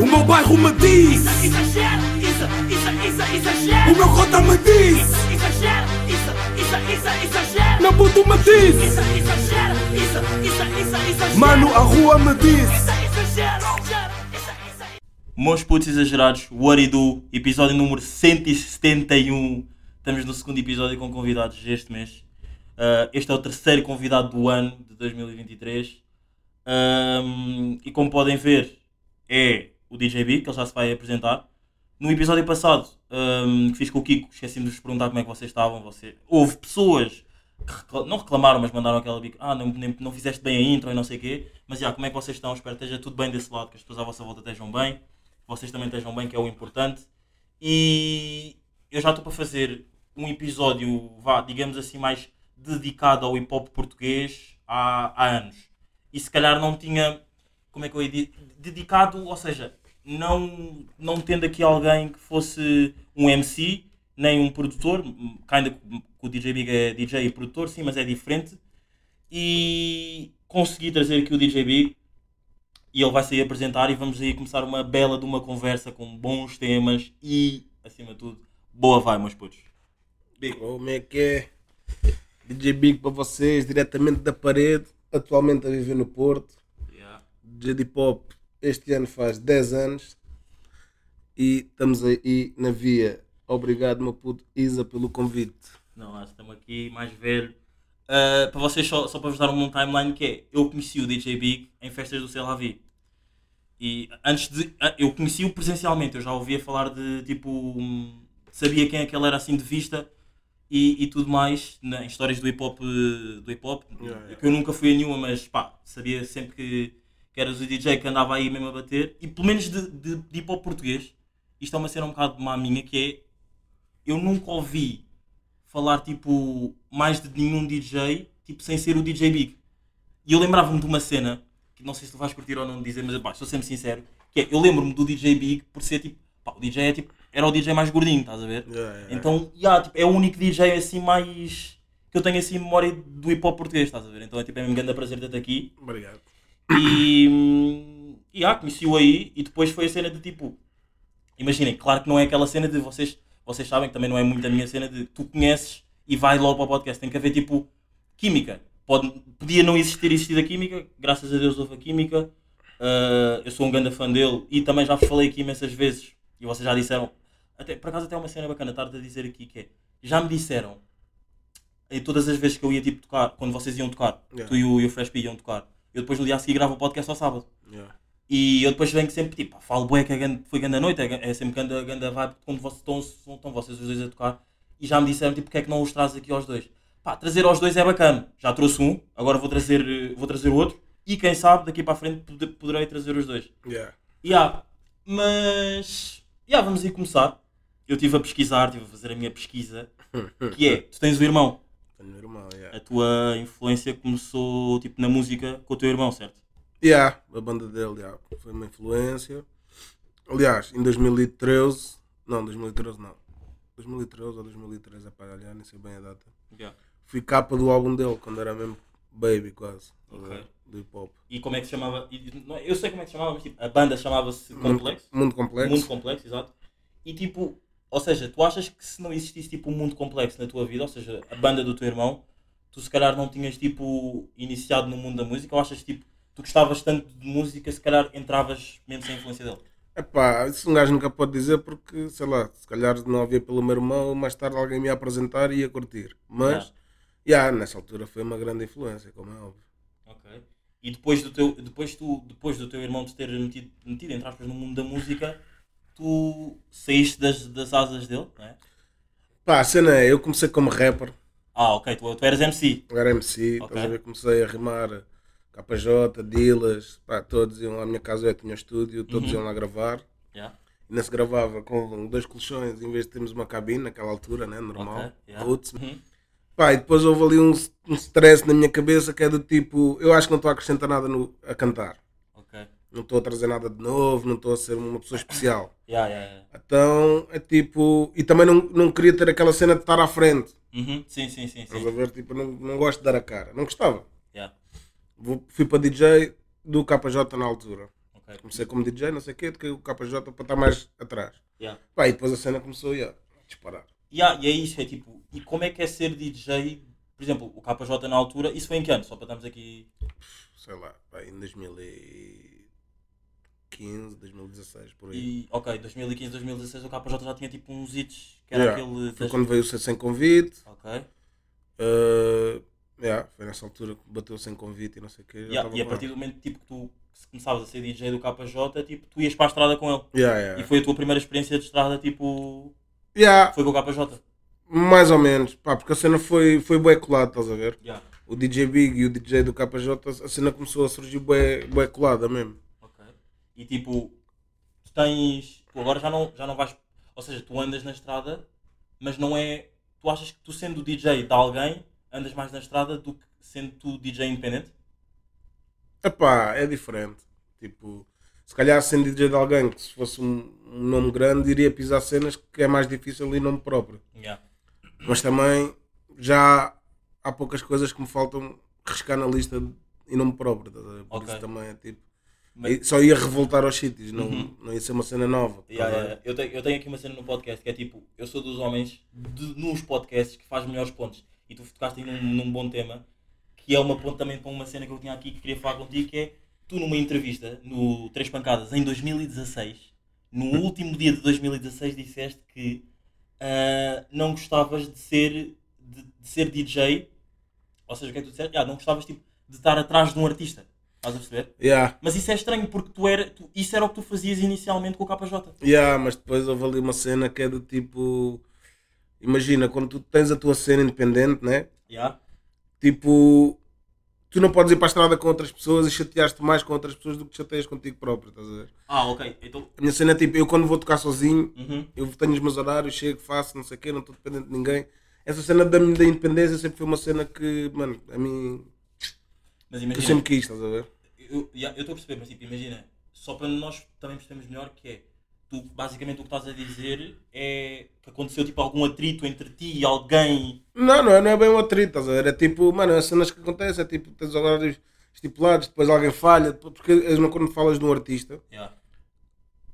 O meu bairro me diz, Exagero, isso, isso, isso, exagero. o meu cota me diz, Exagero, isso, isso, isso, exagero. meu puto me diz, Isso, exagero, isso, isso, isso, exagero. mano, a rua me diz. Isso, exagero, isso, isso. Meus putos exagerados, what it do, episódio número 171. Estamos no segundo episódio com convidados este mês. Uh, este é o terceiro convidado do ano de 2023. Um, e como podem ver, é o DJ B, que ele já se vai apresentar. No episódio passado, um, que fiz com o Kiko, esqueci-me de vos perguntar como é que vocês estavam. Você... Houve pessoas que recla- não reclamaram, mas mandaram aquela bica, ah, não, nem- não fizeste bem a intro e não sei o quê. Mas já, como é que vocês estão? Espero que esteja tudo bem desse lado, que as pessoas à vossa volta estejam bem, que vocês também estejam bem, que é o importante. E eu já estou para fazer um episódio, vá, digamos assim, mais dedicado ao hip hop português há, há anos. E se calhar não tinha, como é que eu ia dizer, dedicado, ou seja, não, não tendo aqui alguém que fosse um MC, nem um produtor, ainda que o DJ Big é DJ e produtor, sim, mas é diferente. E consegui trazer aqui o DJ Big e ele vai sair apresentar e vamos aí começar uma bela de uma conversa com bons temas e, acima de tudo, boa vai, meus putos. Como é que é? DJ Big para vocês, diretamente da parede, atualmente a viver no Porto. DJ de Pop este ano faz 10 anos e estamos aí na via. Obrigado, meu puto Isa, pelo convite. Não, acho que estamos aqui mais velho. Ah, para vocês, só, só para vos dar um timeline que é, eu conheci o DJ Big em festas do Celavi. E antes de. ah, Eu conheci-o presencialmente, eu já ouvia falar de tipo. Sabia quem é que ele era assim de vista e, e tudo mais, na, em histórias do hip hop. Do hip -hop Yeah, yeah. que eu nunca fui a nenhuma, mas pá, sabia sempre que, que eras o DJ que andava aí mesmo a bater. E pelo menos de, de, de hip hop português, isto é uma cena um bocado má minha que é. Eu nunca ouvi falar tipo mais de nenhum DJ tipo sem ser o DJ Big. E eu lembrava-me de uma cena que não sei se tu vais curtir ou não dizer, mas pá, sou sempre sincero, que é eu lembro-me do DJ Big por ser tipo, pá, o DJ é tipo, era o DJ mais gordinho, estás a ver? Yeah, yeah. Então, yeah, tipo, é o único DJ assim mais que eu tenho assim memória do hip hop português, estás a ver? Então é tipo, é um grande prazer ter-te aqui. Obrigado. E, e ah, conheci-o aí e depois foi a cena de tipo, imaginem, claro que não é aquela cena de vocês, vocês sabem que também não é muito a minha cena de tu conheces e vai logo para o podcast, tem que haver tipo química. Pode, podia não existir existido a química, graças a Deus houve a química. Ah, eu sou um grande fã dele e também já vos falei aqui imensas vezes e vocês já disseram, até, por acaso até uma cena bacana estar a dizer aqui que é, já me disseram em todas as vezes que eu ia tipo tocar, quando vocês iam tocar, Yeah. tu e o, e o Fresh P iam tocar, eu depois no dia a seguir gravo o podcast ao sábado. Yeah. E eu depois venho sempre tipo, pá, falo bué que é grande- foi grande a noite, é, é sempre grande, grande vibe quando vocês estão, estão vocês os dois a tocar. E já me disseram tipo, porque é que não os trazes aqui aos dois? Pá, trazer aos dois é bacana. Já trouxe um, agora vou trazer, vou trazer o outro. E quem sabe daqui para a frente pode- poderei trazer os dois. Yeah. Yeah. Mas. Yeah, vamos aí começar. Eu estive a pesquisar, estive a fazer a minha pesquisa. Que é, tu tens o irmão. Um irmão, yeah. A tua influência começou tipo na música com o teu irmão, certo? Yeah, a banda dele yeah, foi uma influência. Aliás, em 2013, não, 2013 não. 2013 ou 2013, é para aliás, nem sei bem a data. Yeah. Fui capa do álbum dele quando era mesmo baby quase. Ok. Do hip hop. E como é que se chamava? Eu sei como é que se chamava, mas tipo, a banda chamava-se Complexo. Mundo complexo. Mundo Complexo, exato. E tipo, ou seja, tu achas que se não existisse tipo um mundo complexo na tua vida, ou seja, a banda do teu irmão, tu se calhar não tinhas tipo iniciado no mundo da música, ou achas tipo, tu gostavas tanto de música, se calhar entravas mesmo sem a influência dele? Epá, isso um gajo nunca pode dizer porque, sei lá, se calhar não havia pelo meu irmão, mais tarde alguém me ia apresentar e ia curtir. Mas, yeah, nessa altura foi uma grande influência, como é óbvio. Ok. E depois do teu, depois tu, depois do teu irmão te ter metido, metido entre aspas, no mundo da música, tu saíste das, das asas dele, não é? Pá, a cena é, eu comecei como rapper, Ah, ok, tu, tu eras MC. eu era MC, Ok. estás a ver, comecei a rimar KJ, Dilas, pá, todos iam à minha casa, eu tinha estúdio, todos Uhum. iam lá gravar. Yeah. E não se gravava com dois colchões em vez de termos uma cabine naquela altura, né? Normal. Ok, yeah. Roots. Uhum. Pá, e depois houve ali um, um stress na minha cabeça que é do tipo, eu acho que não estou a acrescentar nada no, a cantar. Não estou a trazer nada de novo, não estou a ser uma pessoa especial. Yeah, yeah, yeah. Então é tipo. E também não, não queria ter aquela cena de estar à frente. Uhum. Sim, sim, sim. Sim. ver? Tipo, não, não gosto de dar a cara. Não gostava. Vou- fui para DJ do KJ na altura. Ok. Comecei como DJ, não sei o quê, toquei o KJ para estar mais atrás. Yeah. Pá, e depois a cena começou a disparar. Yeah, e é isso, é tipo, e como é que é ser DJ? Por exemplo, o KJ na altura, isso foi em que ano? Só para estarmos aqui. Sei lá, pá, em 2015, 2016, por aí. E, ok, 2015, 2016 o KJ já tinha tipo uns hits, que era Yeah, aquele. Foi das- quando veio o Ser Sem Convite. Ok. Uh, yeah, foi nessa altura que bateu sem convite e não sei o quê. Yeah, e a partir do momento tipo, que tu se começavas a ser DJ do KJ, tipo, tu ias para a estrada com ele. Yeah, yeah. E foi a tua primeira experiência de estrada, tipo. Yeah, Foi com o KJ. mais ou menos, pá, porque a cena foi, foi bué colada, estás a ver? Yeah. O DJ Big e o DJ do KJ, a cena começou a surgir bué, bué colada mesmo. E tipo, tu tens. Tu agora já não, já não vais. Ou seja, tu andas na estrada, mas não é. Tu achas que tu sendo DJ de alguém, andas mais na estrada do que sendo tu DJ independente? Epá, é diferente. Tipo, se calhar sendo DJ de alguém que se fosse um, um nome grande, iria pisar cenas que é mais difícil em nome próprio. Yeah. Mas também já há poucas coisas que me faltam riscar na lista em nome próprio. ver? Por Ok. isso também é tipo. Mas- Só ia revoltar aos sítios, não, Uhum. não ia ser uma cena nova. Yeah, a yeah, yeah. Eu, tenho, eu tenho aqui uma cena no podcast que é tipo, eu sou dos homens de, nos podcasts que faz melhores pontos. E tu tocaste num, num bom tema, que é uma ponte também para uma cena que eu tinha aqui que queria falar contigo, que é tu numa entrevista no Três Pancadas em 2016, no último dia de 2016 disseste que ah, não gostavas de ser, de, de ser DJ, ou seja, o que é que tu disseste? Ah, não gostavas tipo, de estar atrás de um artista. Estás a perceber? Yeah, Mas isso é estranho porque tu era, tu- isso era o que tu fazias inicialmente com o KJ. yeah, mas depois houve ali uma cena que é do tipo. Imagina, quando tu tens a tua cena independente, né? Yeah. Tipo, tu não podes ir para a estrada com outras pessoas e chatear-te mais com outras pessoas do que te chateias contigo próprio, estás a ver? Ah, ok. Então. A minha cena é tipo, eu quando vou tocar sozinho, Uhum. eu tenho os meus horários, chego, faço, não sei o quê, não estou dependente de ninguém. Essa cena da, da independência sempre foi uma cena que, mano, a mim, Mas eu imagina. sempre quis, estás a ver? Eu estou a perceber, mas tipo, imagina. Só para nós também percebermos melhor que é. Tu, basicamente, o que estás a dizer é que aconteceu tipo algum atrito entre ti e alguém. Não, não é, não é bem um atrito, estás a ver? É tipo, mano, as cenas que acontecem é tipo, tens horários estipulados, depois alguém falha, porque quando falas de um artista, Yeah.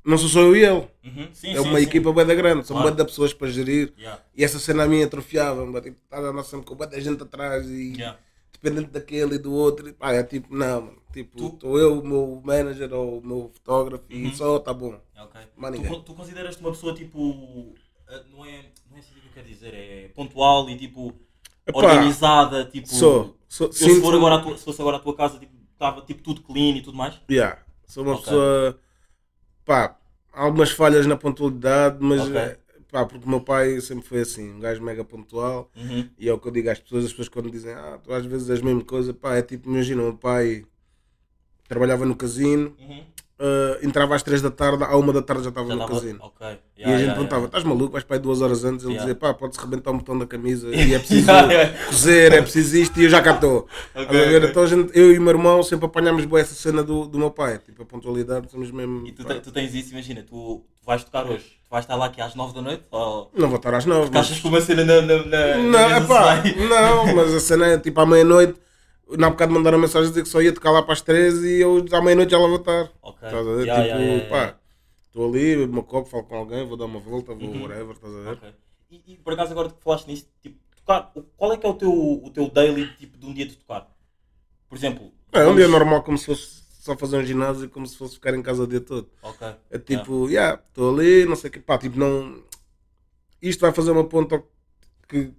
não sou só eu e ele. Uhum. Sim, É sim, uma sim. equipa bem da grande, são Claro. bem da pessoas para gerir. Yeah. E essa cena a mim atrofiava-me, tipo, estás a nossa com bué da gente atrás e Yeah. Dependente daquele e do outro. E, pá, é tipo, não, mano, tipo, estou eu, o meu manager ou o meu fotógrafo e só tá bom. Ok. Mais Tu, tu consideras-te uma pessoa tipo. ah, Não é, não é assim que eu quero dizer, é pontual e tipo. Epá, organizada, tipo. Sou, sou, Eu, se, sinto- for agora tua- se fosse agora à tua casa, tipo, estava tipo tudo clean e tudo mais. Yeah, sou uma Ok. pessoa, pá, há algumas falhas na pontualidade, mas, Ok. Pá, porque o meu pai sempre foi assim, um gajo mega pontual. Uhum. E é o que eu digo às pessoas, as pessoas quando dizem, ah, tu às vezes és a mesma coisa, pá, é tipo, imagina, o meu pai trabalhava no casino, Uhum. ah, entrava às 3 da tarde, à 1 da tarde já estava Já no estava- casino. Ok. e Yeah, a gente yeah, perguntava, yeah. estás maluco, vais para aí duas horas antes, ele Yeah. dizia, pá, pode-se rebentar o botão da camisa e é preciso Yeah, yeah. cozer, é preciso isto e eu já cá estou. Ok, Estás a ver? ok. Então gente, eu e o meu irmão sempre apanhámos boa essa cena do, do meu pai, tipo a pontualidade, somos mesmo. E tu, tu tens isso, imagina, tu vais tocar hoje, tu vais estar lá aqui às 9 da noite? Ou Não vou estar às 9. tu achas que uma cena na, na, na, Não, epá, não, mas a cena é tipo à meia-noite. Na bocado mandaram mensagem dizer que só ia tocar lá para as 13 e eu à meia-noite já lá vou estar. Ok. Estás a ver? Yeah, tipo, yeah, yeah, pá, estou ali, bebo uma copo, falo com alguém, vou dar uma volta, vou Uhum. whatever, estás a ver? Ok. E, e por acaso agora que falaste nisso, tipo, tocar, qual é que é o teu, o teu daily tipo de um dia de tocar? Por exemplo. É um dia normal como se fosse só fazer um ginásio como se fosse ficar em casa o dia todo. Ok. É tipo, yeah, estou ali, não sei o que, pá, tipo, não. Isto vai fazer uma ponta que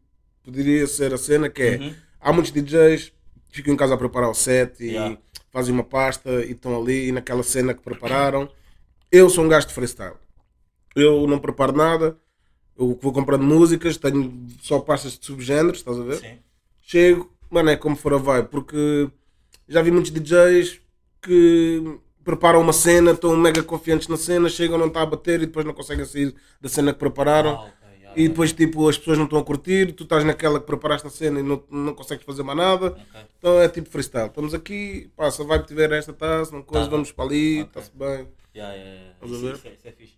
poderia ser a cena que é. Uhum. Há muitos DJs que ficam em casa a preparar o set e Yeah. fazem uma pasta e estão ali naquela cena que prepararam. Eu sou um gajo de freestyle. Eu não preparo nada. Eu vou comprando músicas, tenho só pastas de subgéneros, estás a ver? Sim. Chego, mano, é como for a vibe, porque já vi muitos DJs que preparam uma cena, estão mega confiantes na cena, chegam, não está a bater e depois não conseguem sair da cena que prepararam. Ah, ok, yeah, E depois, tipo, as pessoas não estão a curtir, tu estás naquela que preparaste a cena e não, não consegues fazer mais nada. Ok. Então é tipo freestyle. Estamos aqui, pá, se a vibe tiver esta, tá, se não coisa, Tá. vamos para ali, está-se bem. Yeah, yeah, a Isso, ver? isso é, isso é fixe.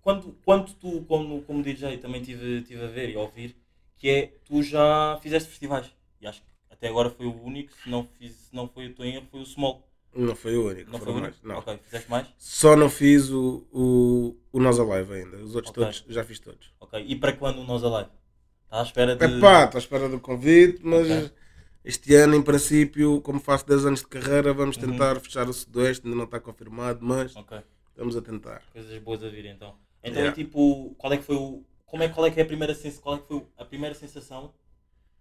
Quando, quando tu, como, como DJ, também tive, tive a ver e a ouvir, que é, tu já fizeste festivais. E acho que até agora foi o único, se não, fiz, se não foi o teu erro, foi o Small. Não foi o único, Não foi o mais. único? Não. Ok, fizeste mais? Só não fiz o, o, o Nós Alive ainda. Os outros Ok. todos já fiz todos. Ok. E para quando o Nós Alive? Está à espera de. Epá, estou à espera do convite, mas Ok. este ano, em princípio, como faço 10 anos de carreira, vamos Uhum. tentar fechar o Sudoeste, ainda não está confirmado, mas Ok. estamos a tentar. Coisas boas a vir então. Então, Yeah. tipo, qual é que foi o. Como é, qual é que é a primeira sensação? Qual é que foi a primeira sensação?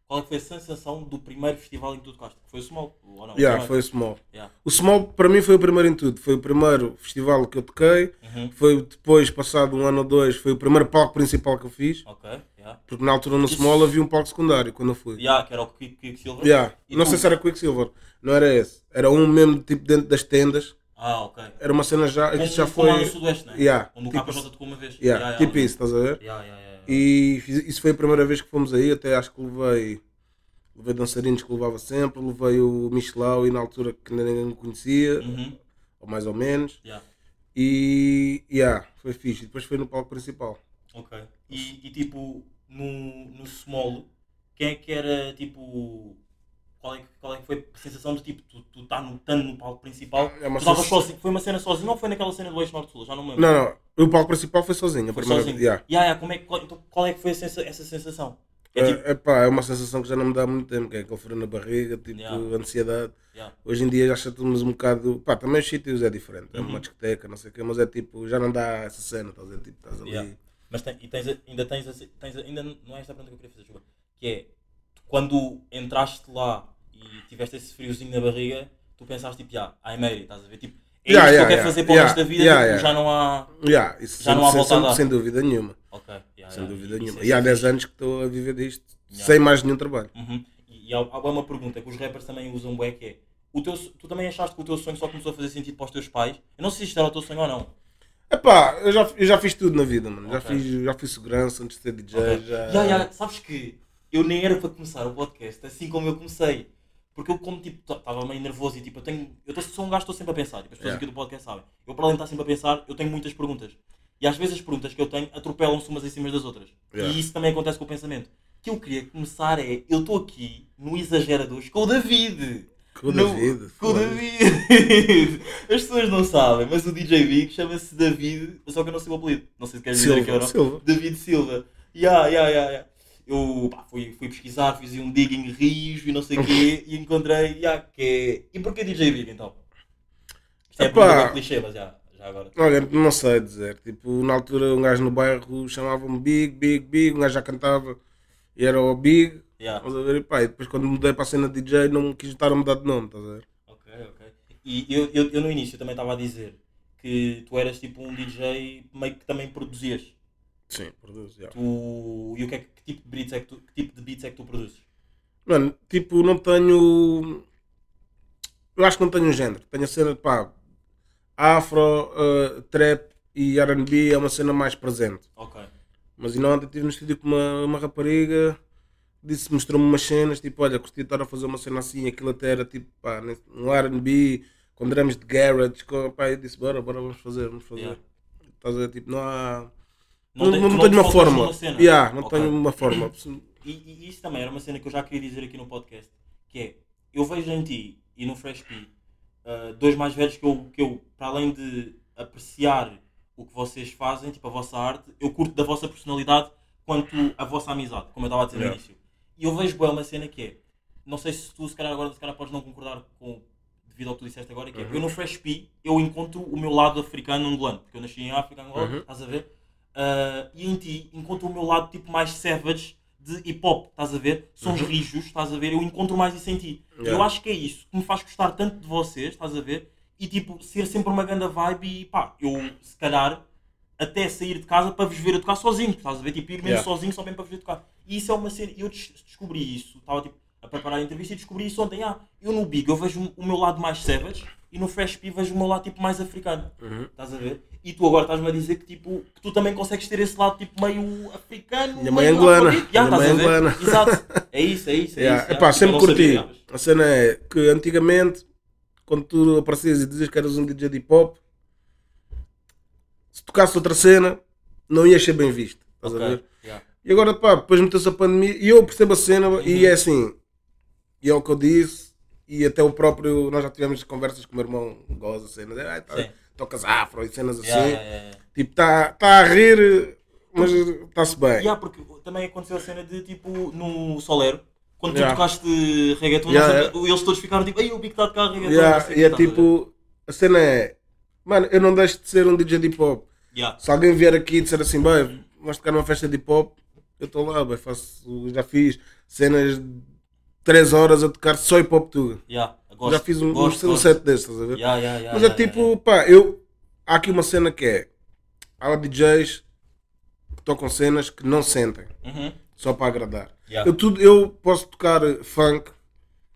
Qual é que foi a sensação do primeiro festival em que tu tocaste? Foi o Small? Ou não? Yeah, foi o Small. Yeah. O Small para mim foi o primeiro em tudo. Foi o primeiro festival que eu toquei. Uhum. Foi depois, passado um ano ou dois, foi o primeiro palco principal que eu fiz. Ok. Yeah. Porque na altura no Isso- Small havia um palco secundário quando eu fui. Yeah, que era o Quick, Quick Silver. Yeah. E Não tu? sei se era Quicksilver, não era esse. Era um mesmo tipo dentro das tendas. Ah, ok. Era uma cena já. Como, já como lá foi. no Sudoeste, né? Yeah, Onde o tipo KJ tocou uma vez. Yeah, Yeah, tipo yeah, isso, estás a ver? Yeah, yeah. E isso foi a primeira vez que fomos aí, até acho que levei, levei dançarinos que levava sempre, levei o Michelau e na altura que ninguém me conhecia, Uhum. ou mais ou menos, Yeah. e yeah, foi fixe. E depois foi no palco principal. Ok. E, e tipo, no, no Small, quem é que era tipo. Qual é, que- qual é que foi a sensação de tipo, tu, tu tá no, estando no palco principal? É tu estavas sozinho, foi uma cena sozinho ou foi naquela cena do Eixo Norte Sul? Já não me lembro. Não, não, o palco principal foi sozinho, a Foi primeira sozinho. vez. Yeah. Yeah, yeah, como é, qual, então, qual é que foi a sensa- essa sensação? É tipo, É, epá, é uma sensação que já não me dá muito tempo, que é aquele frio na barriga, tipo Yeah. ansiedade. yeah. Hoje em dia já estamos um bocado. Pá, também os sítios é diferente. É Uhum. uma discoteca, não sei o quê, mas é tipo, já não dá essa cena, estás a? Tipo, estás ali. Yeah. Mas tem- e tens, ainda tens, tens ainda não é esta a pergunta que eu queria fazer, Juba, que é quando entraste lá e tiveste esse friozinho na barriga, tu pensaste tipo, ah, I made it, estás a ver? Tipo, é Yeah, isto yeah, que eu quero fazer para o resto da vida, tipo, já não há. Isso Já não há sem, volta a sem, dar. sem dúvida nenhuma. Sem dúvida isso nenhuma. é E há sempre 10 fixe. anos que estou a viver disto sem mais nenhum trabalho. Uhum. E, e há, há uma pergunta que os rappers também usam bué que é o teu, tu também achaste que o teu sonho só começou a fazer sentido para os teus pais? Eu não sei se isto era o teu sonho ou não. Epá, eu já, eu já fiz tudo na vida, mano. Já, Ok. fiz, já fiz segurança antes de ser DJ. Ok. Já... Ya, sabes que eu nem era para começar o podcast assim como eu comecei. Porque eu como tipo estava meio nervoso e tipo eu tenho. Eu sou um gajo que estou sempre a pensar, tipo, as pessoas Yeah. aqui do podcast sabem. Eu para além de estar sempre a pensar, eu tenho muitas perguntas. E às vezes as perguntas que eu tenho atropelam-se umas em cima das outras. Yeah. E isso também acontece com o pensamento. O que eu queria começar é, eu estou aqui no Exageradores com o David. Com o No- David, Com o. David. As pessoas não sabem, mas o DJ Big chama-se David, só que eu não sei o apelido. Não sei se queres dizer aqui ou Silva, não. Silva. David Silva. Ya, ya, ya, ya. Eu pá, fui, fui pesquisar, fiz um digging rios e não sei o quê e encontrei, ya, que é... E porquê DJ Big então? Isto é Epá. clichê, mas já, já agora. Olha, não sei dizer. Tipo, na altura um gajo no bairro chamava-me Big, Big, Big. Um gajo já cantava e era o Big. Estás a ver? E, pá, e depois quando mudei para a cena de DJ não quis estar a mudar de nome, estás a ver? Ok, ok. E eu, eu, eu no início também estava a dizer que tu eras tipo um DJ meio que também produzias. Sim, produzo, já. Tu... E o que é que, que tipo de beats é que tu, que tipo de beats é que tu produzes? Mano, tipo, não tenho. Eu acho que não tenho um género. Tenho a cena de pá. Afro, eh, trap e RB é uma cena mais presente. Ok. Mas ainda ontem estive no estúdio com uma, uma rapariga, disse, mostrou-me umas cenas, tipo, olha, curti estar a fazer uma cena assim, aquilo até era tipo, pá, um RB, com drums de garage, com, pá, eu disse, bora, bora, vamos fazer, vamos fazer. Yeah. Estás a ver, tipo, não há. Não Não, tem- não, tenho te uma fórmula. cena? Yeah, não Ok. tenho uma fórmula. E, e isso também era uma cena que eu já queria dizer aqui no podcast, que é, eu vejo em ti e no Fresh P uh, dois mais velhos que eu, que eu, para além de apreciar o que vocês fazem, tipo a vossa arte, eu curto da vossa personalidade quanto a vossa amizade, como eu estava a dizer Yeah. no início. E eu vejo bem uma cena que é, não sei se tu se calhar agora se calhar podes não concordar com devido ao que tu disseste agora, que é, Uhum. eu no Fresh P eu encontro o meu lado africano angolano, porque eu nasci em África, Angola, Uhum. estás a ver? Uh, e em ti encontro o meu lado tipo mais savage de hip hop, estás a ver? Sons rijos, estás a ver? Eu encontro mais isso em ti. E Eu Uhum. Yeah. acho que é isso que me faz gostar tanto de vocês, estás a ver? E tipo, ser sempre uma grande vibe e pá, eu se calhar até sair de casa para vos ver a tocar sozinho, estás a ver? Tipo, ir mesmo Yeah. sozinho só mesmo para vos ver tocar. E isso é uma cena, eu des- descobri isso, estava tipo a preparar a entrevista e descobri isso ontem. Ah, eu no Big eu vejo o meu lado mais savage e no Fresh P vejo o meu lado tipo mais africano. Uhum. Estás a ver? E tu agora estás-me a dizer que, tipo, que tu também consegues ter esse lado tipo meio africano. Minha mãe meio angolana. Minha mãe a angolana. Exato. É isso, é isso. É Yeah. isso Epá, já. sempre curti. sabia, A cena é que antigamente, quando tu aparecias e dizias que eras um DJ de hip hop, se tocasse outra cena, não ias ser bem visto. Estás a ver? Yeah. E agora, pá, depois meteu-se a pandemia e eu percebo a cena e é assim. E é o que eu disse. e até o próprio, nós já tivemos conversas com o meu irmão, goza cenas, ah, tá, Sim. Tocas afro e cenas assim, Yeah, yeah, yeah, tipo, está tá a rir, mas está-se bem. Yeah, porque também aconteceu a cena de tipo no Solero, quando Yeah. tu tocaste reggaeton, eles todos ficaram tipo, ei, o Big está a tocar reggaeton. O e é a ver? tipo, a cena é, mano, eu não deixo de ser um DJ de hip hop. Yeah. Se alguém vier aqui e disser assim, bem, vamos tocar numa festa de hip hop, eu estou lá, bem, faço, já fiz cenas de 3 horas a tocar só hip hop tudo. Yeah, gosto, já fiz um, gosto, um gosto. set desses, estás a ver? Yeah, yeah, Mas é tipo, pá, eu. Há aqui uma cena que é. Há DJs que tocam cenas que não sentem. Uhum. só para agradar. Eu, tudo, eu posso tocar funk,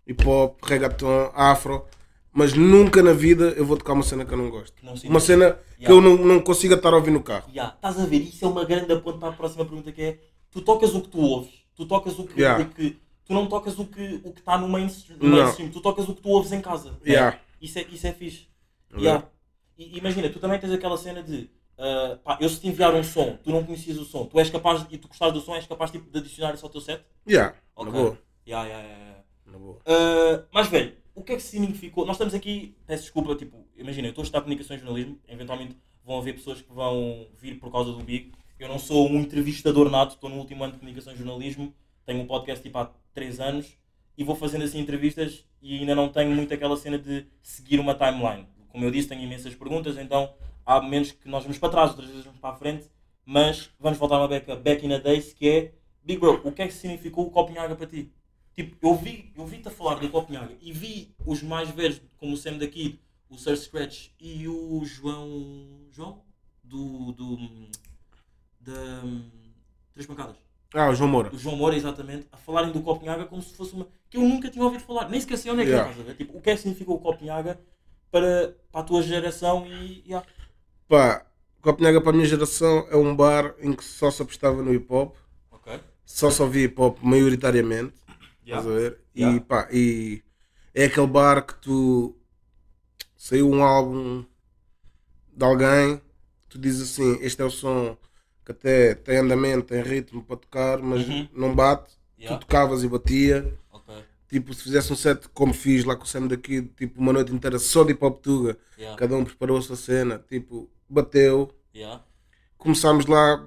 hip hop, reggaeton, afro, mas nunca na vida eu vou tocar uma cena que eu não gosto. não. Uma cena que Yeah. eu não, não consiga estar a ouvir no carro. Yeah, Estás a ver? Isso é uma grande ponto para a próxima pergunta que é tu tocas o que tu ouves, tu tocas o que, Yeah. o que tu não tocas o que o que está no mainstream, no mainstream, tu tocas o que tu ouves em casa. Yeah. Isso é isso é fixe. Yeah. E imagina, tu também tens aquela cena de ah, pá, eu se te enviar um som, tu não conhecias o som, tu és capaz e tu gostares do som, és capaz tipo, de adicionar isso ao teu set? Yeah, Ok. na boa. Yeah, yeah, yeah. Na boa. Uh, mas velho, o que é que significou? Nós estamos aqui, peço desculpa, tipo, imagina, eu estou a estudar comunicação e jornalismo, eventualmente vão haver pessoas que vão vir por causa do Big. Eu não sou um entrevistador nato, estou no último ano de comunicação e jornalismo, tenho um podcast tipo há 3 anos e vou fazendo assim entrevistas e ainda não tenho muito aquela cena de seguir uma timeline. Como eu disse, tenho imensas perguntas, então há momentos que nós vamos para trás, outras vezes vamos para a frente, mas vamos voltar uma beca back in a days que é Big Bro, o que é que significou o Copenhaga para ti? Tipo, eu vi, eu vi-te a falar do Copenhaga e vi os mais velhos, como o Sam daqui, o Sir Scratch e o João. João? Do. do da. Três pancadas. Ah, o João Moura. O João Moura, exatamente, a falarem do Copenhaga como se fosse uma. que eu nunca tinha ouvido falar. Nem sei onde é que Yeah. é, a ver? Tipo, o que é que significa o Copenhaga para, para a tua geração e. yeah. Pá, Copenhaga para a minha geração é um bar em que só se apostava no hip hop, Ok. só se ouvia hip hop maioritariamente. Yeah. Estás a ver? Yeah. E pá, e é aquele bar que tu saiu um álbum de alguém, tu dizes assim, este é o som que até tem andamento, tem ritmo para tocar, mas Uhum. não bate, Yeah. tu tocavas e batia. Ok. Tipo, se fizesse um set como fiz lá com o Sam daqui, tipo uma noite inteira só de hip hop tuga, Yeah. cada um preparou a sua cena, tipo, bateu. Yeah. Começámos lá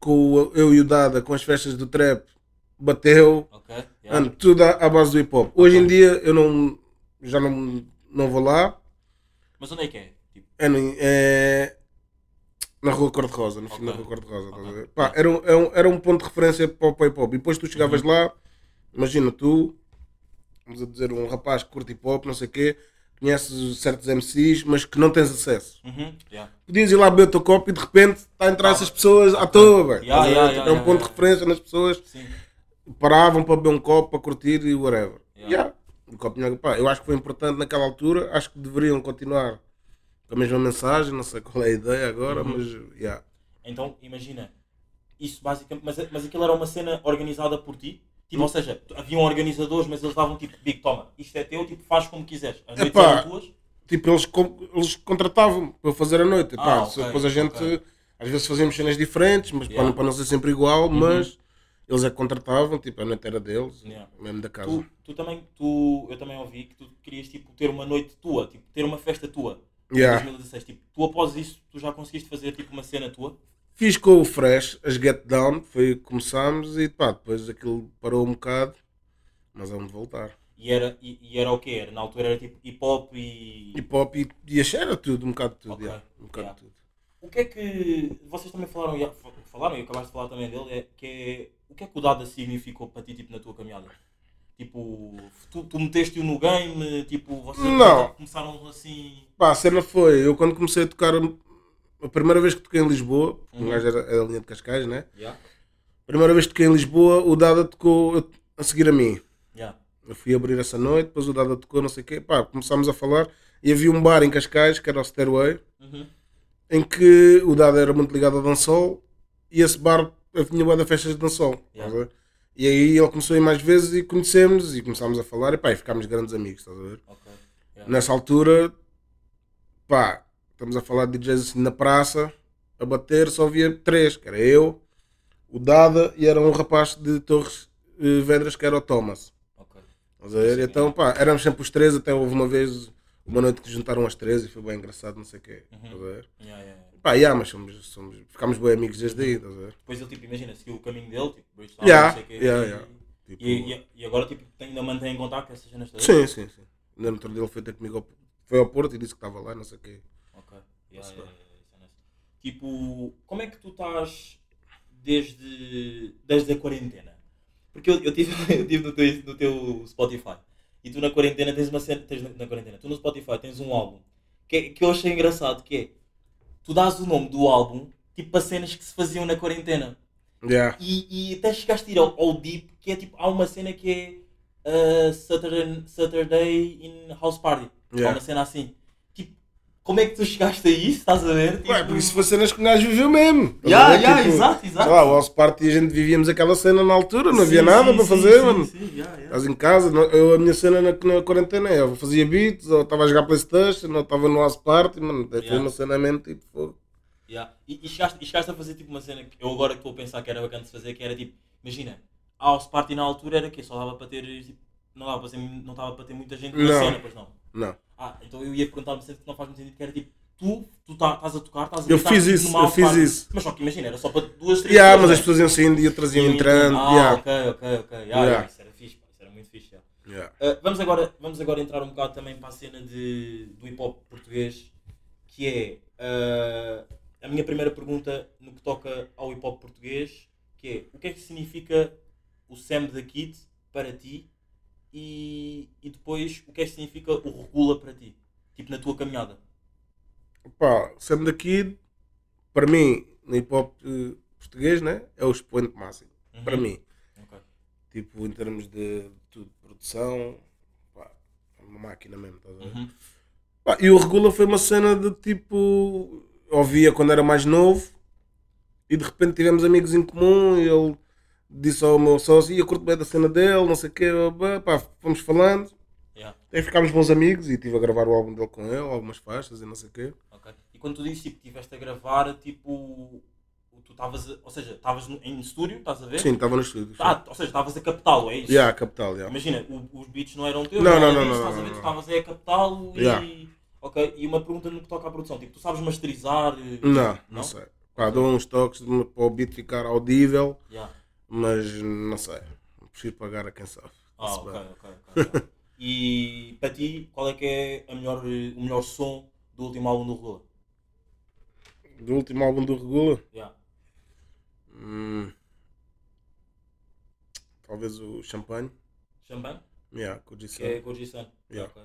com eu e o Dada com as festas do trap, bateu. Ok. Yeah. Mano, tudo à, base do hip hop. Hoje em dia eu não já não, não vou lá. Mas onde é que é? Tipo, É, no- é na Rua Cor-de-Rosa, no fim Ok. da Rua Cor-de-Rosa. estás a Ok. ver? Pá, era, um, era, um, era um ponto de referência para o hip hop. E depois tu chegavas Uhum. lá, imagina tu, vamos a dizer, um rapaz que curte hip hop, não sei o quê, conheces certos MCs, mas que não tens acesso. uhum. yeah. Podias ir lá beber o teu copo e de repente está a entrar Ah. essas pessoas à toa, velho. Yeah, yeah, yeah, é um ponto de referência nas pessoas Sim. paravam para beber um copo, para curtir e whatever. Yeah. Yeah. O Copenhague, pá, eu acho que foi importante naquela altura, acho que deveriam continuar a mesma mensagem, não sei qual é a ideia agora, Uhum. mas yeah. Então, imagina, isso basicamente, mas, mas aquilo era uma cena organizada por ti? Tipo, ou seja, haviam organizadores, mas eles davam tipo, Big, toma, isto é teu, tipo, faz como quiseres. As noites Epá. eram tuas? Tipo, eles, eles contratavam para fazer a noite. Ah, Pá, ok, depois a gente, ok. às vezes fazíamos cenas diferentes, mas para, Yeah. não- para não ser sempre igual, Uhum. mas eles é que contratavam, tipo, a noite era deles, Yeah. mesmo da casa. Tu, tu também, tu, eu também ouvi que tu querias tipo, ter uma noite tua, tipo, ter uma festa tua. Yeah. Em 2016, tipo, tu após isso, tu já conseguiste fazer tipo uma cena tua? Fiz com o Fresh, as Get Down, foi que começámos e pá, depois aquilo parou um bocado, mas vamos voltar. E era, e, e era o quê? Era, na altura era tipo hip hop e. Hip hop e, e era tudo, um bocado de tudo. Ok, yeah, um bocado yeah. tudo. O que é que. Vocês também falaram, e- falaram e acabaste de falar também dele, é, que é. O que é que o Dada significou para ti tipo, na tua caminhada? Tipo, tu, tu meteste-o no game, tipo, vocês Não. começaram assim. Pá, a cena foi, eu quando comecei a tocar, a primeira vez que toquei em Lisboa, Uhum. um gajo era, era a linha de Cascais, né? Yeah. Primeira vez que toquei em Lisboa, o Dada tocou a seguir a mim. Yeah. Eu fui abrir essa noite, depois o Dada tocou, não sei o quê, pá, começámos a falar e havia um bar em Cascais, que era o Stairway, Uhum. em que o Dada era muito ligado a dançol e esse bar eu tinha boa da festas de dançol. Yeah. ver? E aí ele começou a ir mais vezes e conhecemos e começámos a falar e pá, e ficámos grandes amigos, estás a ver? Ok. Yeah. Nessa altura, pá, estamos a falar de DJs assim na praça, a bater, só havia três, que era eu, o Dada e era um rapaz de Torres eh, Vedras que era o Thomas. Ok. Estás a ver? Então, pá, éramos sempre os três, até houve uma vez, uma noite que juntaram as três e foi bem engraçado, não sei o quê. Estás a ver? Yeah, yeah. Pá, yeah, mas somos, somos, ficámos bem amigos desde aí, estás a ver? Depois ele, tipo, imagina, seguiu o caminho dele, tipo, Bridgestone, Yeah, não sei o quê. yeah, e, yeah. Tipo, E, e, e agora, tipo, ainda mantém em contato essas cenas todas? Sim, sim, sim. Ainda no outro dia ele foi ter comigo ao, foi ao Porto e disse que estava lá, não sei o quê. Ok. Yeah, yeah, yeah, é. Tipo, como é que tu estás desde, desde a quarentena? Porque eu, eu tive, eu tive no, teu, no teu Spotify e tu na quarentena tens uma cena. Tens na, na quarentena, tu no Spotify tens um álbum que, que eu achei engraçado que é tu dás o nome do álbum tipo para cenas que se faziam na quarentena. Yeah. E, e até chegaste a ir ao, ao Deep, que é tipo, há uma cena que é uh, Saturday, Saturday in House Party. Há Yeah. uma cena assim. Como é que tu chegaste a isso? Estás a ver? Tipo, Ué, porque isso foi cenas que um gajo viveu mesmo. ver? yeah, Tipo, exato, exato. Sei lá, o House Party a gente vivíamos aquela cena na altura, não Sim, havia nada sim, para sim, fazer, sim, mano. sim, yeah, yeah. Estás em casa, eu, a minha cena na, na quarentena é, eu fazia beats, ou estava a jogar Playstation, ou estava no House Party, mano, foi Yeah. uma cena mesmo tipo, fogo. Yeah. E, e, chegaste, e chegaste a fazer tipo uma cena que eu agora que estou a pensar que era bacana de fazer, que era tipo, imagina, a House Party na altura era que só dava para ter, tipo, não dava para, ser, não dava para ter muita gente na Não. cena, pois não. Não. Ah, então eu ia perguntar uma cena que não faz muito sentido, que era tipo, tu, tu tá- estás a tocar, estás a Eu gritar, fiz isso, eu fiz party. isso. Mas só que imagina, era só para duas, três Yeah, mas pessoas, as pessoas iam saindo e outras iam entrando. Ah, yeah. ok, ok, ok. Yeah, Yeah. Isso era fixe, isso era muito fixe. yeah. Yeah. Uh, vamos, agora, vamos agora entrar um bocado também para a cena de, do hip hop português, que é uh, a minha primeira pergunta no que toca ao hip hop português, que é o que é que significa o Sam da Kid para ti e, e depois o que é que significa o Regula para ti, tipo na tua caminhada. Pá, Sam da Kid, para mim, no hip hop eh, português, né? É o expoente máximo. Uhum. Para mim. Ok. Tipo, em termos de, tudo, produção, pá, é uma máquina mesmo, estás a ver? Uhum. Pá, e o Regula foi uma cena de tipo. Ouvia quando era mais novo e de repente tivemos amigos em comum e ele disse ao meu sócio: "Ih, Eu curto bem da cena dele, não sei o quê, pá, fomos falando. Yeah. Aí ficámos bons amigos e estive a gravar o álbum dele com ele, algumas faixas e não sei o quê. Ok. E quando tu dizes tipo, que estiveste a gravar, tipo, tu estavas, a- ou seja, estavas em estúdio, estás a ver? Sim, estava no estúdio. Ah, ou seja, estavas a captá-lo, é isso? Yeah, capital, yeah. Imagina, o- os beats não eram teus, Não, não, não, não, estás a não, ver? não. Tu estavas aí a captá-lo Yeah. e. Ok, e uma pergunta no que toca à produção, tipo, tu sabes masterizar? eh, Não, não sei. Pá, dou uns toques para o beat ficar audível, Yeah. Mas não sei. Prefiro pagar a quem sabe. Ah, ok, ok, ok. ok. e para ti, qual é que é a melhor, o melhor som do último álbum do Regula? Do último álbum do Regula, Yeah. hum, talvez o Champagne. Champanhe? Yeah. Que é G-Sun. Yeah. Ok.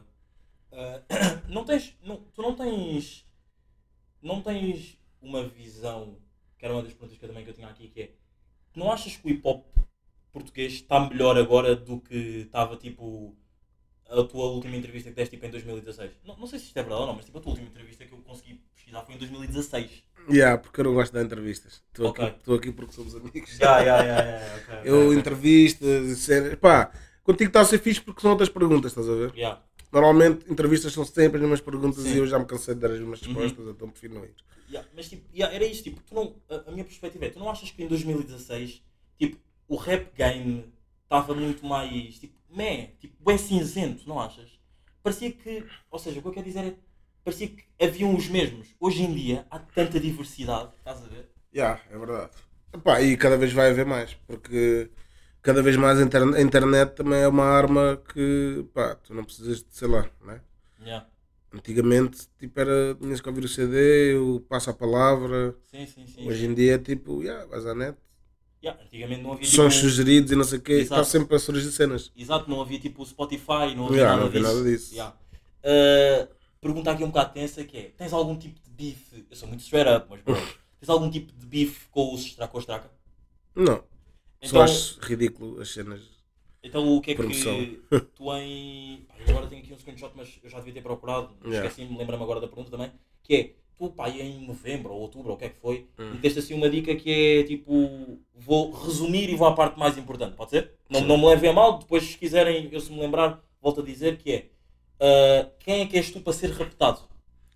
Ah, não tens. Não, tu não tens. Não tens uma visão. Que era uma das perguntas que eu também que eu tinha aqui, que é. Não achas que o hip hop português está melhor agora do que estava tipo. A tua última entrevista que deste tipo em 2016? Não, não sei se isto é verdade ou não, mas tipo a tua última entrevista que eu consegui pesquisar foi em 2016. Yeah, porque eu não gosto de dar entrevistas. Estou Ok. aqui, aqui porque somos amigos. Já, já, já, já, ok, ok, Eu ok. entrevistas séries. Pá, contigo está a ser fixe porque são outras perguntas, estás a ver? Yeah. Normalmente entrevistas são sempre as mesmas perguntas Sim. Uhum. e eu já me cansei de dar as mesmas respostas, então prefiro não ir. Yeah, mas tipo, yeah, era isso, tipo, tu não, a, a minha perspectiva é, tu não achas que em 2016, tipo, o rap game estava muito mais, tipo, meh, tipo, é cinzento, não achas? Parecia que, ou seja, o que eu quero dizer é, parecia que haviam os mesmos. Hoje em dia há tanta diversidade, estás a ver? Yeah, é verdade. Epá, e cada vez vai haver mais, porque cada vez mais a interne- a internet também é uma arma que pá, tu não precisas de, sei lá, né? Yeah. Antigamente tipo, era, tinhas que ouvir o CD, o passo a palavra. Sim, sim, sim. Hoje em dia é tipo, yeah, vais à net, Yeah, antigamente não havia sons tipo, sugeridos e não sei o quê, está sempre a surgir cenas. Exato, não havia tipo o Spotify, não havia Yeah, nada, não disso. nada disso. Yeah. Uh, pergunta aqui um bocado tensa que é, tens algum tipo de bife, eu sou muito straight up, mas bro, tens algum tipo de bife com o Straca ou Straca? Não, Então, só acho ridículo as cenas. então o que é promoção. que tu em... Pá, eu agora tenho aqui um screenshot, mas eu já devia ter procurado, Yeah. esqueci-me, lembra-me agora da pergunta também, que é, tu pá, em novembro ou outubro, ou o que é que foi, Hum. meteste assim uma dica que é tipo, vou resumir e vou à parte mais importante, pode ser? Não, Sim. não me levem a mal, depois se quiserem, eu se me lembrar, volto a dizer que é, ah, quem é que és tu para ser raptado?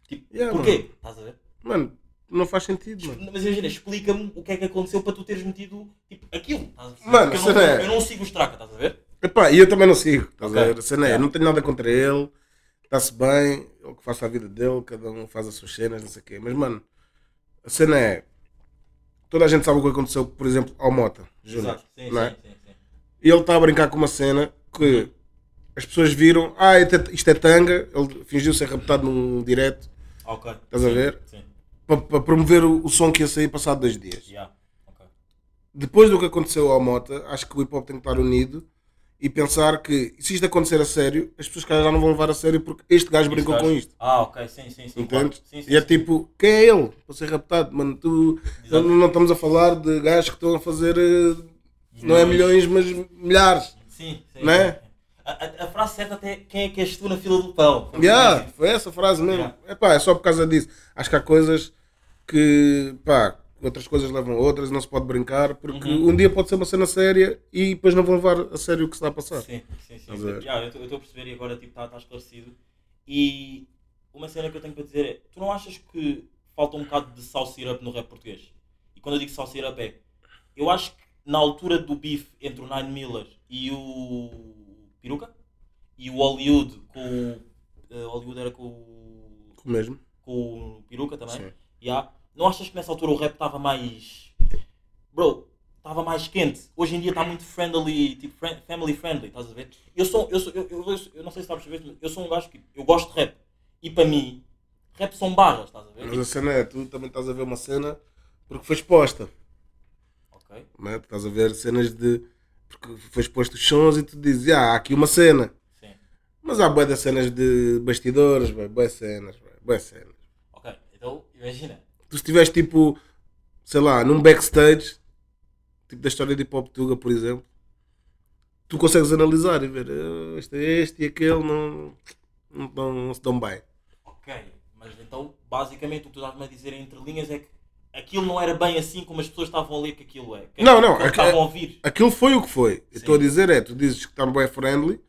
Tipo, Yeah, porquê? Estás a ver? Mano, não faz sentido, mano. Mas imagina, explica-me o que é que aconteceu para tu teres metido tipo, aquilo. Estás a perceber? Mano, eu, não, é- eu não sigo o Straka, estás a ver? Epá, e eu também não sigo, estás Ok. a ver? A cena é, Yeah. não tenho nada contra ele, está-se bem, ele que faça a vida dele, cada um faz as suas cenas, não sei o quê. Mas, mano, a cena é. Toda a gente sabe o que aconteceu, por exemplo, ao Mota, Júnior. Sim, não é? sim, sim, sim. E ele está a brincar com uma cena que as pessoas viram, ah, isto é, é tanga, ele fingiu ser raptado num direto Ok. Estás a Sim, ver? Sim. Para promover o, o som que ia sair passado dois dias. Yeah. Ok. Depois do que aconteceu ao Mota, acho que o hip hop tem que estar unido e pensar que se isto acontecer a sério, as pessoas calhar já não vão levar a sério porque este gajo brincou Este com gajo- isto. Ah, ok. Sim, sim, sim. claro. Sim, sim, e é sim. tipo, quem é ele para ser raptado? Mano, tu não, não estamos a falar de gajos que estão a fazer eh, não é milhões, mas milhares. Sim, sim. Não é? a- a frase certa até quem é que és tu na fila do pão? Yeah, foi essa frase mesmo. Yeah. Epá, é só por causa disso. Acho que há coisas que, pá, outras coisas levam a outras, não se pode brincar, porque Uhum. um dia pode ser uma cena séria e depois não vão levar a sério o que se está a passar. Sim, sim, sim. Sim. Yeah, eu estou a perceber e agora tipo, está esclarecido. E uma cena que eu tenho para dizer é: tu não achas que falta um bocado de sal syrup no rap português? E quando eu digo sal syrup é: eu acho que na altura do beef entre o Nine Miller e o Peruca e o Hollywood com o. eh, Hollywood era com o. O mesmo. com o Peruca também. Sim. Yeah. Não achas que nessa altura o rap estava mais. Bro, estava mais quente. Hoje em dia está muito friendly, tipo friend- family friendly, estás a ver? Eu sou, eu, sou eu, eu, eu, eu não sei se sabes perceber, mas eu sou um gajo que eu gosto de rap. E para mim, rap são barras, estás a ver? Mas a cena é, tu também estás a ver uma cena porque foi exposta. Ok. Não é? Estás a ver cenas de. Porque foi exposto os sons e tu dizes, ah, há aqui uma cena. Sim. Mas há boas cenas de bastidores, boas cenas, boas cenas. Ok. Então, imagina. Tu estiveste tipo, sei lá, num backstage, tipo da história de Hip Hop Tuga, por exemplo, tu consegues analisar e ver "Ah, este é este e aquele não, não, não, não se dão bem. Ok. Mas então, basicamente, o que tu estás-me a dizer entre linhas é que aquilo não era bem assim como as pessoas estavam a ler que aquilo é. Que Não, não, é- estavam a ouvir. Aquilo foi o que foi. Eu estou a dizer é, tu dizes que está bem friendly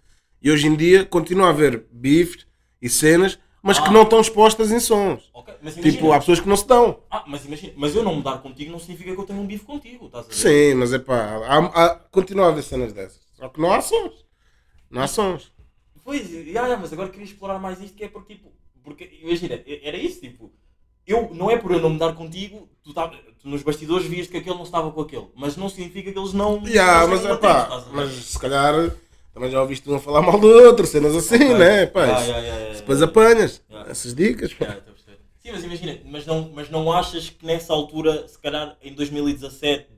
e hoje em dia continua a haver bifes e cenas, mas que Ah. não estão expostas em sons. Ok. Mas imagina. Tipo, há pessoas que não se dão. Ah, mas imagina, mas eu não mudar contigo não significa que eu tenho um bife contigo, estás a ver? Sim, mas é pá, há, há, continua a haver cenas dessas. Só que não há sons. Não há sons. Pois, já, já, mas agora queria explorar mais isto que é porque, tipo, porque, imagina, era isso, tipo, eu, não é por eu não mudar contigo, tu, tá, tu nos bastidores vias que aquele não estava com aquele, mas não significa que eles não... Eles mas é pá, mas se calhar também já ouviste um a falar mal do outro, cenas assim, Ok. né? Pá, isso- ya, ya, ya, depois apanhas essas dicas. pá. Sim, mas imagina, mas não, mas não achas que nessa altura, se calhar em 2017,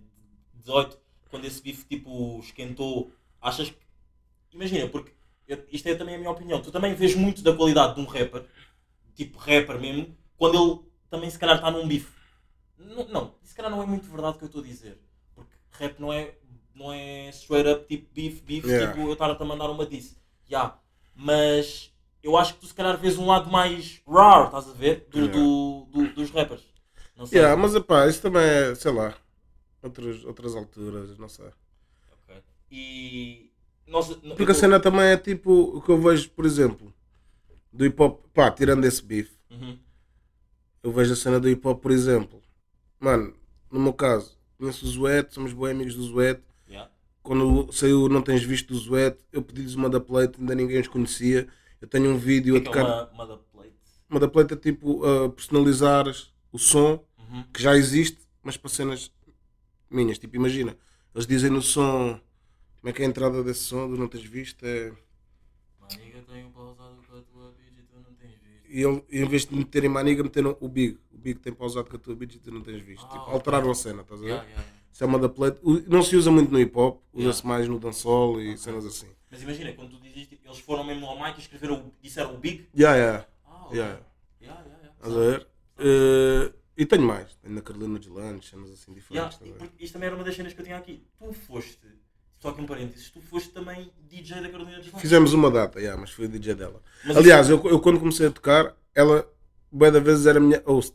18, quando esse bife tipo esquentou, achas que. Imagina, porque eu- isto é também a minha opinião. Tu também vês muito da qualidade de um rapper, tipo rapper mesmo, quando ele também se calhar está num bife. Não, não, se calhar não é muito verdade o que eu estou a dizer. Porque rap não é, não é straight up tipo beef, beef, Yeah. tipo eu estar a mandar uma disso. Ya, Mas eu acho que tu se calhar vês um lado mais raw, estás a ver? Do, Yeah. do- do- dos rappers. Não sei. Ya, mas é pá, isso também é, sei lá, outras, outras alturas, não sei. Ok. E. Eu Porque a cena também é tipo o que eu vejo, por exemplo, do hip hop, pá, tirando esse bife, Uhum. eu vejo a cena do hip hop, por exemplo, mano, no meu caso, conheço o Zuete, somos bons amigos do Zuete. Quando saiu Não Tens Visto do Zuete, eu pedi-lhes uma da plate, ainda ninguém os conhecia. Eu tenho um vídeo O a que é que é tocar. uma, uma da plate? Uma da plate é tipo uh, personalizares o som Uhum. que já existe, mas para cenas minhas. Tipo, imagina, eles dizem no som. Como é que é a entrada desse som do Não Tens Visto? É. Maniga, tenho pausado com a tua bitch e tu não tens visto. E ele, em vez de meterem Maniga, meteram o Big. O Big tem pausado com a tua bitch e tu não tens visto. Ah, tipo, alteraram a cena, estás a ver? Yeah, yeah, yeah. Isso é da plate. Não se usa muito no hip hop, usa-se Yeah. mais no dancehall e cenas assim. Mas imagina, quando tu dizes, eles foram mesmo ao mic e escreveram, o- disseram o big. Yeah, yeah. Ah, ok. Yeah. Yeah, yeah, yeah. Estás a ver? Eh, e tenho mais. Tenho na Carolina de Lanches, cenas assim Yeah, diferentes. ver? porque isto também era uma das cenas que eu tinha aqui. Tu foste, só aqui um parênteses, tu foste também DJ da Carolina dos Lanches. Fizemos uma data, yeah, mas foi o DJ dela. Mas Aliás, eu, eu quando comecei a tocar, ela, bué da vezes, era a minha host.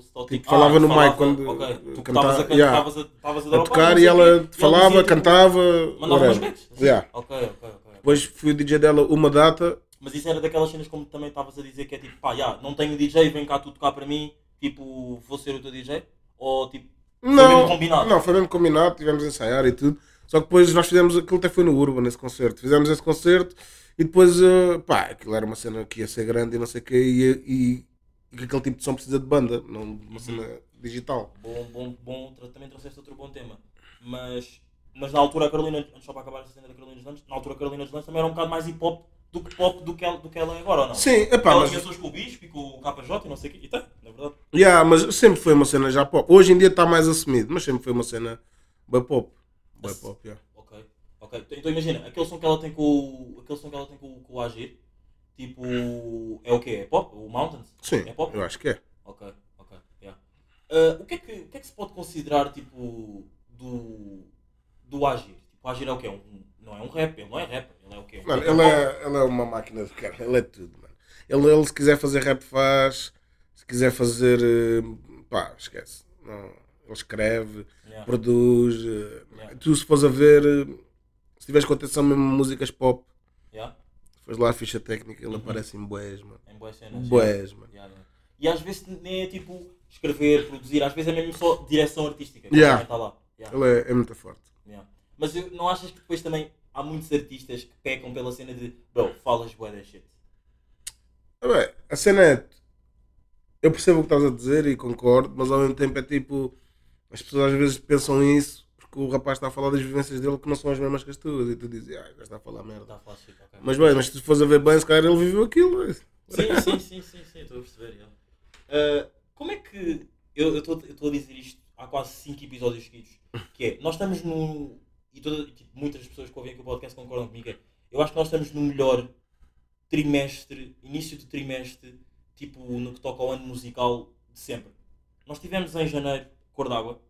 Só Tipo, falava no mic quando Ok, tu a, yeah. estavas a, estavas a dar A tocar e ela falava, cantava. Mandava umas beats. Yeah. Ok, ok, ok. Depois fui o DJ dela uma data. Mas isso era daquelas cenas como também estavas a dizer que é tipo, pá, já, não tenho DJ, vem cá tu tocar para mim, tipo, vou ser o teu DJ? Ou tipo, Não, mesmo combinado? não, foi mesmo combinado, tivemos a ensaiar e tudo. Só que depois nós fizemos aquilo até foi no Urban, esse concerto. Fizemos esse concerto e depois, eh, pá, aquilo era uma cena que ia ser grande e não sei o quê, e, e, que aquele tipo de som precisa de banda, não de uma cena digital. Bom, bom, bom, também trouxeste outro bom tema. Mas, mas na altura a Carolina, antes só para acabar essa cena da Carolina dos Lanches, na altura a Carolina dos Lanches também era um bocado mais hip hop do que pop do que ela, do que ela é agora, ou não? Sim, epá, ela mas, tinha suas com o Bispo e com o KJ e não sei o quê, e tem, na verdade. yeah, mas sempre foi uma cena já pop. Hoje em dia está mais assumido, mas sempre foi uma cena bem pop. Bem Ass- pop, yeah. Ok, ok. Então imagina, aquele som que ela tem com o. aquele som que ela tem com, com o Agir, tipo. é o quê? É pop? O Mountains? Sim, É pop? eu acho que é. Ok, ok, yeah. Ah, o, que é que, o que é que se pode considerar tipo do, do Agir? Tipo, o Agir é o quê? Um, não é um rap, ele não é rap, ele é o quê? Um Mano, ele é, ele é uma máquina de cara, ele é tudo, mano. Ele, ele se quiser fazer rap faz, se quiser fazer, eh, pá, esquece. Não, ele escreve, Yeah. produz. eh, Yeah. Tu se fores a ver, eh, se tiveres com atenção mesmo músicas pop, Yeah? Fores lá a ficha técnica, ele Uhum. aparece em boés, mano. Em boas cenas. Boés, mano. Yeah, yeah. E às vezes nem é tipo escrever, produzir, às vezes é mesmo só direção artística. Yeah. também tá lá. Yeah, Ele é, é muito forte. yeah. Mas não achas que depois também há muitos artistas que pecam pela cena de bro, falas bué da shit? Ah, bem, a cena é. Eu percebo o que estás a dizer e concordo, mas ao mesmo tempo é tipo. As pessoas às vezes pensam isso porque o rapaz está a falar das vivências dele que não são as mesmas que as tuas e tu dizes, ah, está a falar merda. Shit, ok. Mas bem, mas se tu fores a ver bem, se calhar ele viveu aquilo. é. Sim, sim, sim, sim, sim, estou a perceber. Ah, como é que. Eu estou a dizer isto há quase 5 episódios seguidos. Que é, nós estamos no. E toda, e, tipo, muitas pessoas que ouvem aqui o podcast concordam comigo. É, eu acho que nós estamos no melhor trimestre, início de trimestre, tipo no que toca ao ano musical de sempre. Nós tivemos em janeiro Cor d'Água.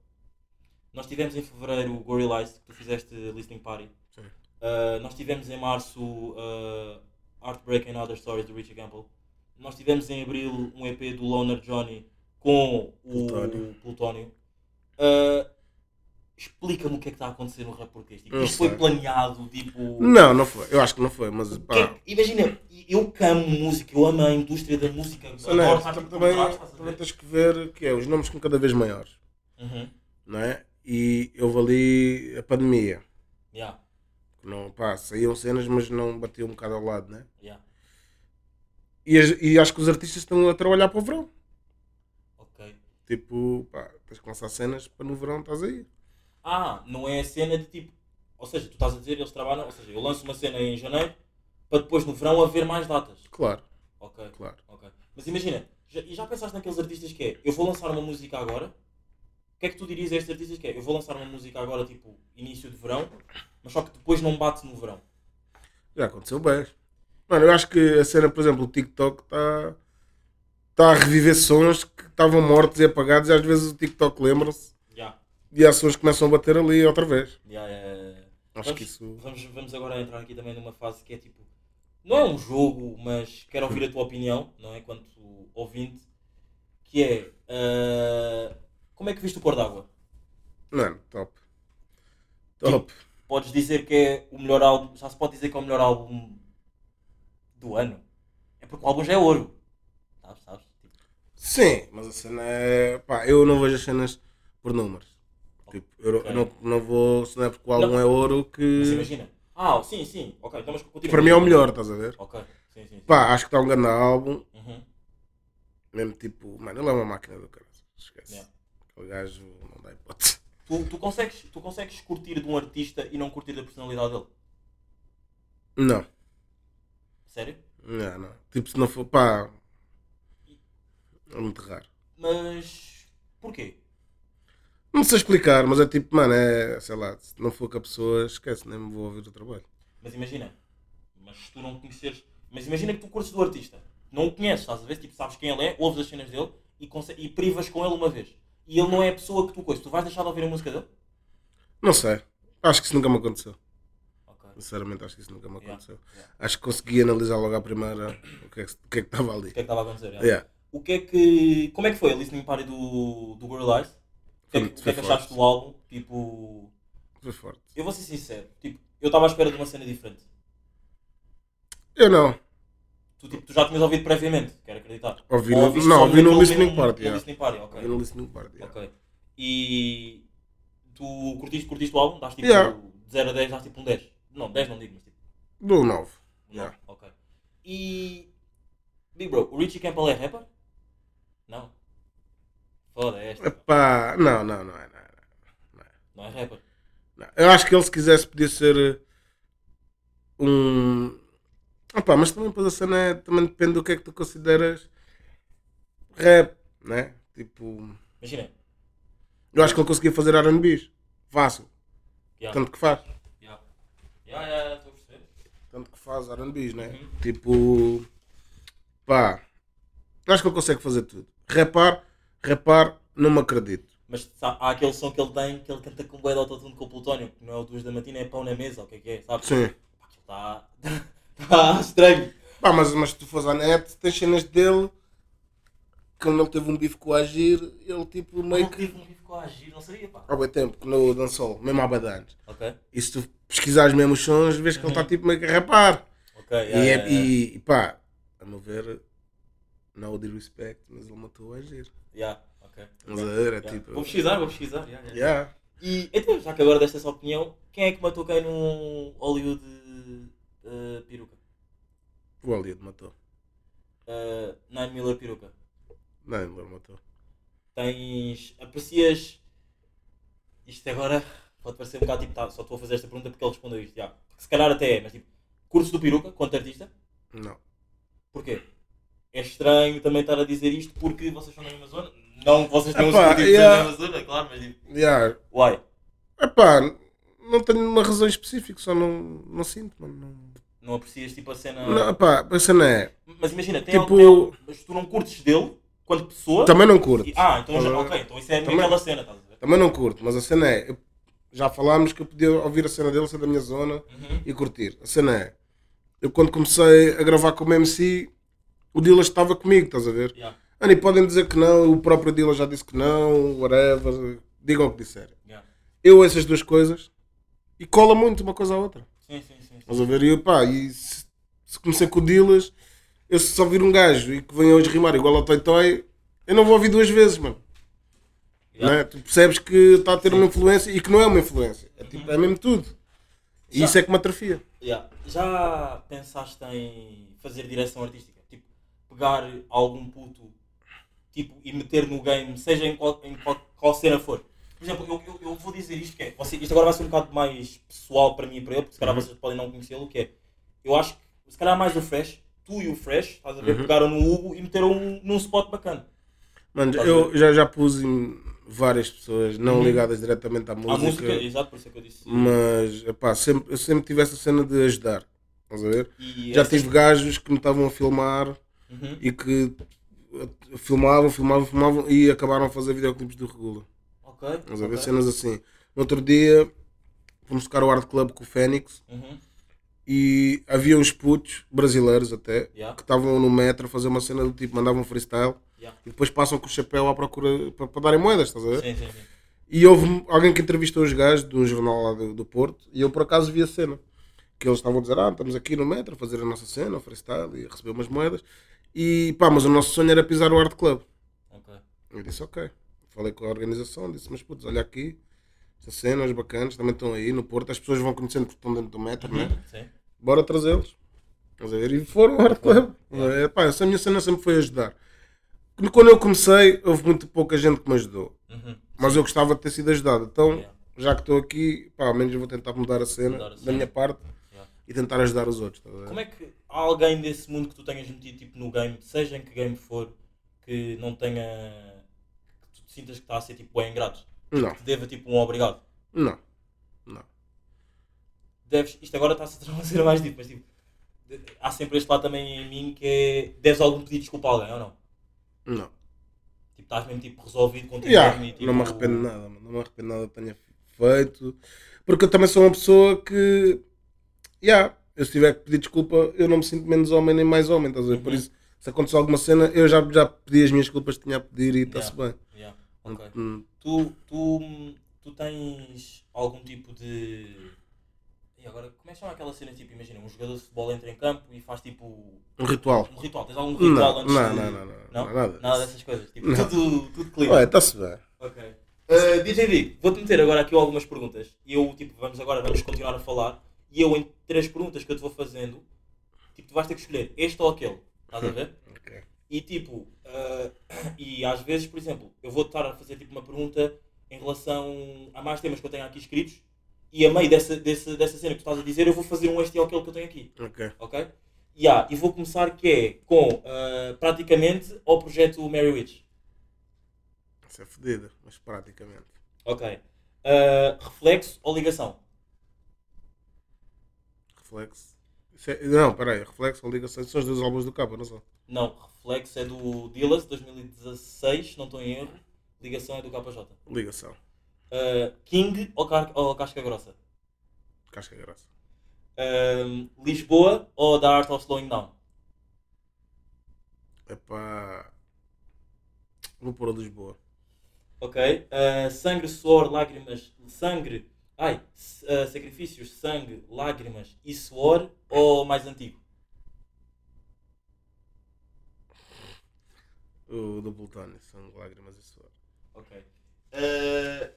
Nós tivemos em fevereiro Gorillaz, que tu fizeste listening party. Sim. Uh, nós tivemos em março uh, Heartbreak and Other Stories do Richie Campbell. Nós tivemos em abril um EP do Loner Johnny com o Plutónio. Plutónio. Uh, Explica-me o que é que está a acontecer no rap português. Tipo, isto foi planeado, tipo. Não, não foi. Eu acho que não foi, mas Que- pá. imagina, eu que amo música, eu amo a indústria da música. sou adoro por também, também tens que ver que é os nomes ficam cada vez maiores, Uhum. não é? E houve ali a pandemia. Yeah, Não, pá, saíam cenas, mas não batiam um bocado ao lado, né? yeah. E, e acho que os artistas estão a trabalhar para o verão. Ok. Tipo, pá, tens que lançar cenas para no verão estás aí. Ah, não é a cena de tipo. Ou seja, tu estás a dizer, eles trabalham. Ou seja, eu lanço uma cena em janeiro para depois no verão haver mais datas. Claro, Ok, claro. ok. Mas imagina, já, e já pensaste naqueles artistas que é, eu vou lançar uma música agora? O que é que tu dirias a estes artistas que é, eu vou lançar uma música agora, tipo, início de verão, mas só que depois não bate no verão? Já aconteceu bem. Mano, eu acho que a cena, por exemplo, o TikTok está tá a reviver sons que estavam mortos e apagados e às vezes o TikTok lembra-se Já. e há sons que começam a bater ali outra vez. Já, é. Acho Vamos, que isso. vamos, vamos agora entrar aqui também numa fase que é tipo. Não é um jogo, mas quero ouvir a tua opinião, não é? Quanto ouvinte. Que é. ah, como é que viste o Pôr d'Água? Mano, top. Top. Podes dizer que é o melhor álbum. Já se pode dizer que é o melhor álbum do ano? É porque o álbum já é ouro. Sabes? Sabes? Tipo, Sim, mas a cena é. Pá, eu não vejo as cenas por números. Tipo, eu, Ok. eu não, não vou. Se não é porque o álbum é ouro mas que. imagina. Ah, sim, sim. Ok, então mas continua. Para mim é o melhor, estás a ver? Ok, sim, sim. sim. Pá, acho que está um grande álbum. Uhum. Mesmo tipo. Mano, ele é uma máquina do cara. Esquece. Yeah. Aquele gajo não dá hipótese. Tu, tu, consegues, tu consegues curtir de um artista e não curtir da personalidade dele? Não. Sério? Não, não. Tipo, se não for. Pá. É muito raro. Mas. Porquê? Não sei explicar, mas é tipo, mano, é. Sei lá, se não for com a pessoa, esquece, nem me vou ouvir o trabalho. Mas imagina. Mas se tu não conheceres. Mas imagina que tu curtes do artista. Não o conheces, estás a ver? Tipo, sabes quem ele é, ouves as cenas dele e, e privas com ele uma vez. E ele não é a pessoa que tu conheces. Tu vais deixar de ouvir a música dele? Não sei. Acho que isso nunca me aconteceu. Ok. Sinceramente, acho que isso nunca me Yeah, aconteceu. yeah. Acho que consegui analisar logo à primeira o que é que que é que estava ali. O que é que estava a acontecer? Yeah. O que é que. Como é que foi a listening party do, do Gorillaz? O que é que, que, é que achaste do álbum? Tipo. Foi forte. Eu vou ser sincero. Tipo, eu estava à espera de uma cena diferente. Eu não. Tu, tipo, tu já tinhas ouvido previamente, quero acreditar. Ouvi Ou no- não, ouvi no listening no- party, no listening party, ok. Eu não listening party. Ok. E tu curtiste, curtiste o álbum? Daste tipo Yeah. de 0 a 10 dás tipo um 10. Não, 10 não digo, mas tipo. Do 9. Um Yeah. 9. Ok. E. Big Bro, o Richie Campbell é rapper? Não. Foda é esta. Epá, não, não, não é. Não, é, Não é rapper. não. Eu acho que ele, se quisesse, podia ser eh, um. Epá, mas também depois a cena é, também depende do que é que tu consideras rap, né? Tipo, Imagina. eu acho que ele conseguia fazer RBs. Fácil. Yeah. Tanto que faz. Yeah. Yeah, yeah, yeah, estou a perceber. Tanto que faz RBs, né? Uhum. Tipo. Pá. Acho que ele consegue fazer tudo. Repar, repar, não me acredito. Mas há aquele som que ele tem que ele canta com o bué de autotune com o Plutónio, que não é o 2 da matina, é pão na mesa, o que é que é, sabes? Sim. Pá, aquilo está. Está estranho. Pá, mas, mas se tu fores à net, tens cenas dele. Quando ele teve um bife com o Agir, ele tipo meio Não que. tive um bico a agir, não sabia, pá. Há bem tempo, que no dançou, mesmo há bem anos. Ok, E se tu pesquisares mesmo os sons, vês que ele está tipo meio que a rapar. ok. E, yeah, é- yeah, yeah. e, e pá, a meu ver, não de respect, mas ele matou o Agir. Yeah, ok. Mas a ver, é Yeah. tipo. Vou pesquisar, vou pesquisar. yeah, yeah. Yeah. E então, já que agora desta essa opinião, quem é que matou quem num Hollywood uh, peruca? O Hollywood matou. Uh, Nine Miller peruca. Não, ele matou. Tens. aprecias. Isto agora pode parecer um bocado tipo. Tá, só estou a fazer esta pergunta porque ele respondeu isto. já. Porque se calhar até é, mas tipo. Cursos do peruca, quanto artista? Não. Porquê? É estranho também estar a dizer isto porque vocês são da mesma zona. Não, vocês um Epá, ser yeah. da mesma zona, claro, mas tipo. Yeah. Why? Epá, não tenho uma razão específica, só não, não sinto, mano. Não... Não aprecias tipo a cena. Não, epá, a cena é. Mas imagina, tem, Tipo- tem, mas tu não curtes dele quanto pessoa. Também não curto. E- ah, então já, ok, então isso é também- aquela cena, estás a ver? Também não curto, mas a cena é. eu- já falámos que eu podia ouvir a cena dele, ser da minha zona Uhum. e curtir. A cena é. Eu quando comecei a gravar como MC, o Dila estava comigo, estás a ver? Yeah, Ani, podem dizer que não, o próprio Dila já disse que não, whatever, digam o que disserem. yeah. Eu essas duas coisas e cola muito uma coisa à outra. Sim. sim. Estás a ver? E pá, e se, se comecei com o Dilas, eu se só vir um gajo e que venha hoje rimar igual ao Toy Toy, eu não vou ouvir duas vezes, mano. Yeah. Né? Tu percebes que está a ter uma influência e que não é uma influência. É, tipo, é mesmo tudo. E Já. isso é que me atrofia. Yeah. Já pensaste em fazer direção artística? Tipo, pegar algum puto tipo, e meter no game, seja em qual, em qual, qual cena for. Por exemplo, eu, eu, eu vou dizer isto que é. Você, isto agora vai ser um bocado mais pessoal para mim e para ele, porque se calhar vocês podem não conhecê-lo, que é. Eu acho que se calhar mais o Fresh, tu e o Fresh, estás a ver, pegaram no Hugo e meteram um, num spot bacana. Mano, Estás eu já, já pus em várias pessoas, não Uhum. ligadas diretamente à música, A música, exato, por isso é que eu disse. mas epá, sempre, eu sempre tive essa cena de ajudar. Estás a ver? E Já tive gajos que me estavam a filmar Uhum. e que filmavam, filmavam, filmavam e acabaram a fazer videoclipes do Regula. Ok. Estás a ver? ok. Cenas assim. No outro dia fomos tocar o Art Club com o Fênix Uhum. e havia uns putos brasileiros até Yeah. que estavam no metro a fazer uma cena do tipo, mandavam freestyle Yeah. e depois passam com o chapéu à procura para, para darem moedas, estás a ver? Sim, sim, sim. E houve alguém que entrevistou os gajos de um jornal lá do, do Porto e eu por acaso vi a cena. Que eles estavam a dizer, ah, estamos aqui no metro a fazer a nossa cena, o freestyle e a receber umas moedas. E pá, mas o nosso sonho era pisar o Art Club. Ok. Eu disse, ok. Falei com a organização, disse, mas putz, olha aqui, estas cenas bacanas também estão aí no Porto, as pessoas vão conhecendo porque estão dentro do metro, né? Uhum. Sim. Bora trazê-los. Estás a ver? E foram ao Art Club. É, pá, essa minha cena sempre foi ajudar. Quando eu comecei, houve muito pouca gente que me ajudou. Uhum. Mas eu gostava de ter sido ajudado. Então, Yeah. já que estou aqui, pá, ao menos eu vou tentar mudar a cena Mudar a da cena. minha parte Yeah. e tentar ajudar os outros. Como é que há alguém desse mundo que tu tenhas metido tipo, no game, seja em que game for, que não tenha. Sintas que está a ser tipo bem ingrato? Não, Que te deva tipo um obrigado? não, não. Deves, isto agora está-se a fazer mais tipo, mas tipo, há sempre este lado também em mim que é. deves algum pedido de desculpa a alguém ou não? Não. Tipo, estás mesmo tipo resolvido contigo Yeah, mesmo e, tipo, não me arrependo de nada, mano. não me arrependo nada que tenha feito. Porque eu também sou uma pessoa que. Yeah, eu se tiver que pedir desculpa, eu não me sinto menos homem nem mais homem. Estás a ver? Por Uhum. isso, se acontecer alguma cena, eu já, já pedi as minhas desculpas que tinha a pedir e está-se bem. Yeah, ok. Hum, Tu, tu, tu tens algum tipo de. E agora, como é que chama aquela cena? Tipo, imagina, um jogador de futebol entra em campo e faz tipo. Um ritual. Um ritual. Tens algum ritual Não, antes não, de. não, não, não, não, nada. Nada dessas coisas. Tipo, Não. tudo, tudo clean. Ué, está-se bem. Ok. Uh, DJ vou-te meter agora aqui algumas perguntas. E eu, tipo, vamos agora, vamos continuar a falar. E eu, em três perguntas que eu te vou fazendo, tipo, tu vais ter que escolher este ou aquele. Estás a ver? Ok. E tipo, ah, e às vezes, por exemplo, eu vou estar a fazer tipo uma pergunta em relação a mais temas que eu tenho aqui escritos. E a meio dessa, dessa, dessa cena que tu estás a dizer, eu vou fazer um este ou aquele que eu tenho aqui. Ok. Ok? Yeah, e vou começar que é com ah, praticamente ao projeto Mary Witch. Isso é fodida, mas praticamente. Ok. Ah, reflexo ou ligação? Reflexo. É- Não, peraí, reflexo ou ligação são os dois álbuns do capa, não são? Não, reflexo é do Dillas 2016, se não estou em erro. Ligação é do KJ. Ligação. Ah, King ou, car- ou Casca Grossa? Casca graça. Ah, Lisboa ou The Art of Slowing Down? Epá. Vou pôr a Lisboa. Ok. Ah, sangue, suor, lágrimas. Sangue. Ai. ah, sacrifícios, sangue, lágrimas e suor ou mais antigo? O do Plutônio, são lágrimas e suor. Ok. Ah,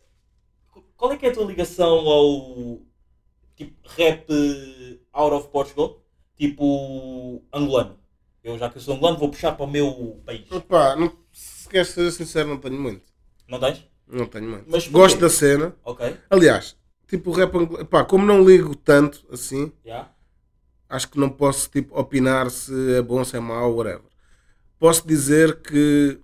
qual é que é a tua ligação ao tipo rap out of Portugal? Tipo angolano. Eu já que eu sou angolano vou puxar para o meu país. Epá, não, se queres ser sincero, não tenho muito. Não tens? Não tenho muito. Mas Gosto da cena. Ok. Aliás, tipo o rap. Epá, como não ligo tanto assim, Já. acho que não posso tipo, opinar se é bom, se é mau, whatever. Posso dizer que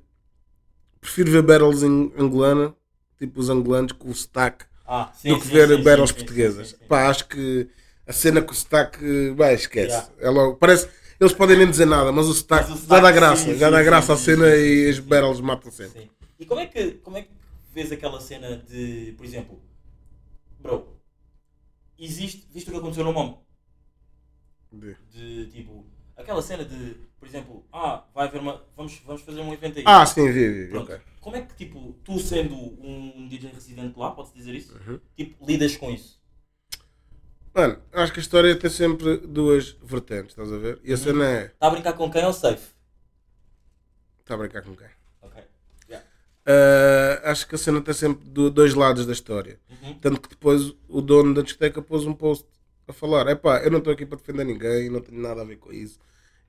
prefiro ver battles em angolana, tipo os angolanos com o sotaque, Ah, sim, do que sim, ver sim, battles portuguesas. Pá, acho que a cena com o sotaque, vai, esquece. Yeah. É logo, parece, eles podem nem dizer nada, mas o sotaque, Mas o já dá graça, já dá graça à cena e sim. battles matam sempre. E como é, que, como é que vês aquela cena de, por exemplo, bro, existe, visto o que aconteceu no MOM, De- de tipo, aquela cena de, por exemplo, ah, vai haver uma, vamos, vamos fazer um evento aí. Ah, sim, vi, vi, vi, Pronto. ok. Como é que, tipo, tu sendo um DJ residente lá, podes dizer isso? Uhum. Tipo, lidas com isso? Mano, acho que a história tem sempre duas vertentes, estás a ver? E a cena é. Está a brincar com quem ou safe? Está a brincar com quem? Ok. Yeah. Ah, acho que a cena tem sempre do- dois lados da história. Uhum. Tanto que depois o dono da discoteca pôs um post a falar: é pá, eu não estou aqui para defender ninguém, não tenho nada a ver com isso.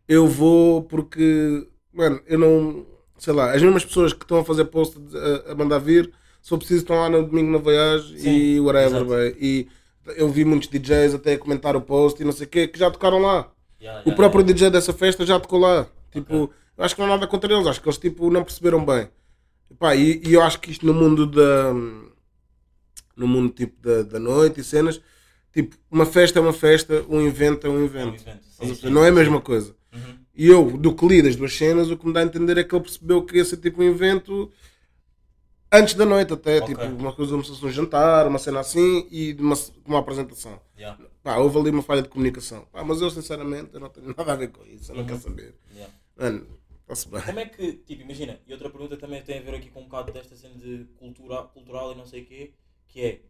Eu vou porque, mano, eu não. Sei lá, as mesmas pessoas que estão a fazer post a, a mandar vir, se for preciso, estão lá no domingo na voyage Sim, e whatever, bem. E eu vi muitos DJs até a comentar o post e não sei o quê, que já tocaram lá. Yeah, O yeah, próprio yeah. DJ dessa festa já tocou lá. Tipo, eu acho que não há nada contra eles, acho que eles tipo, não perceberam bem. Pá, e, e eu acho que isto no mundo da. No mundo tipo da, da noite e cenas, tipo, uma festa é uma festa, um evento é um É um evento. evento. Sim, sim, não é a mesma coisa. Uhum. E eu, do que li das duas cenas, o que me dá a entender é que ele percebeu que ia ser tipo um evento antes da noite, até, Ok. tipo, uma coisa como se fosse um jantar, uma cena assim e uma, uma apresentação. Yeah, Pá, houve ali uma falha de comunicação. Pá, mas eu, sinceramente, eu não tenho nada a ver com isso. Eu não Uhum. quero saber. yeah. Mano, está-se bem. Como é que, tipo, imagina, e outra pergunta também tem a ver aqui com um bocado desta cena de cultura, cultural e não sei o quê, que é,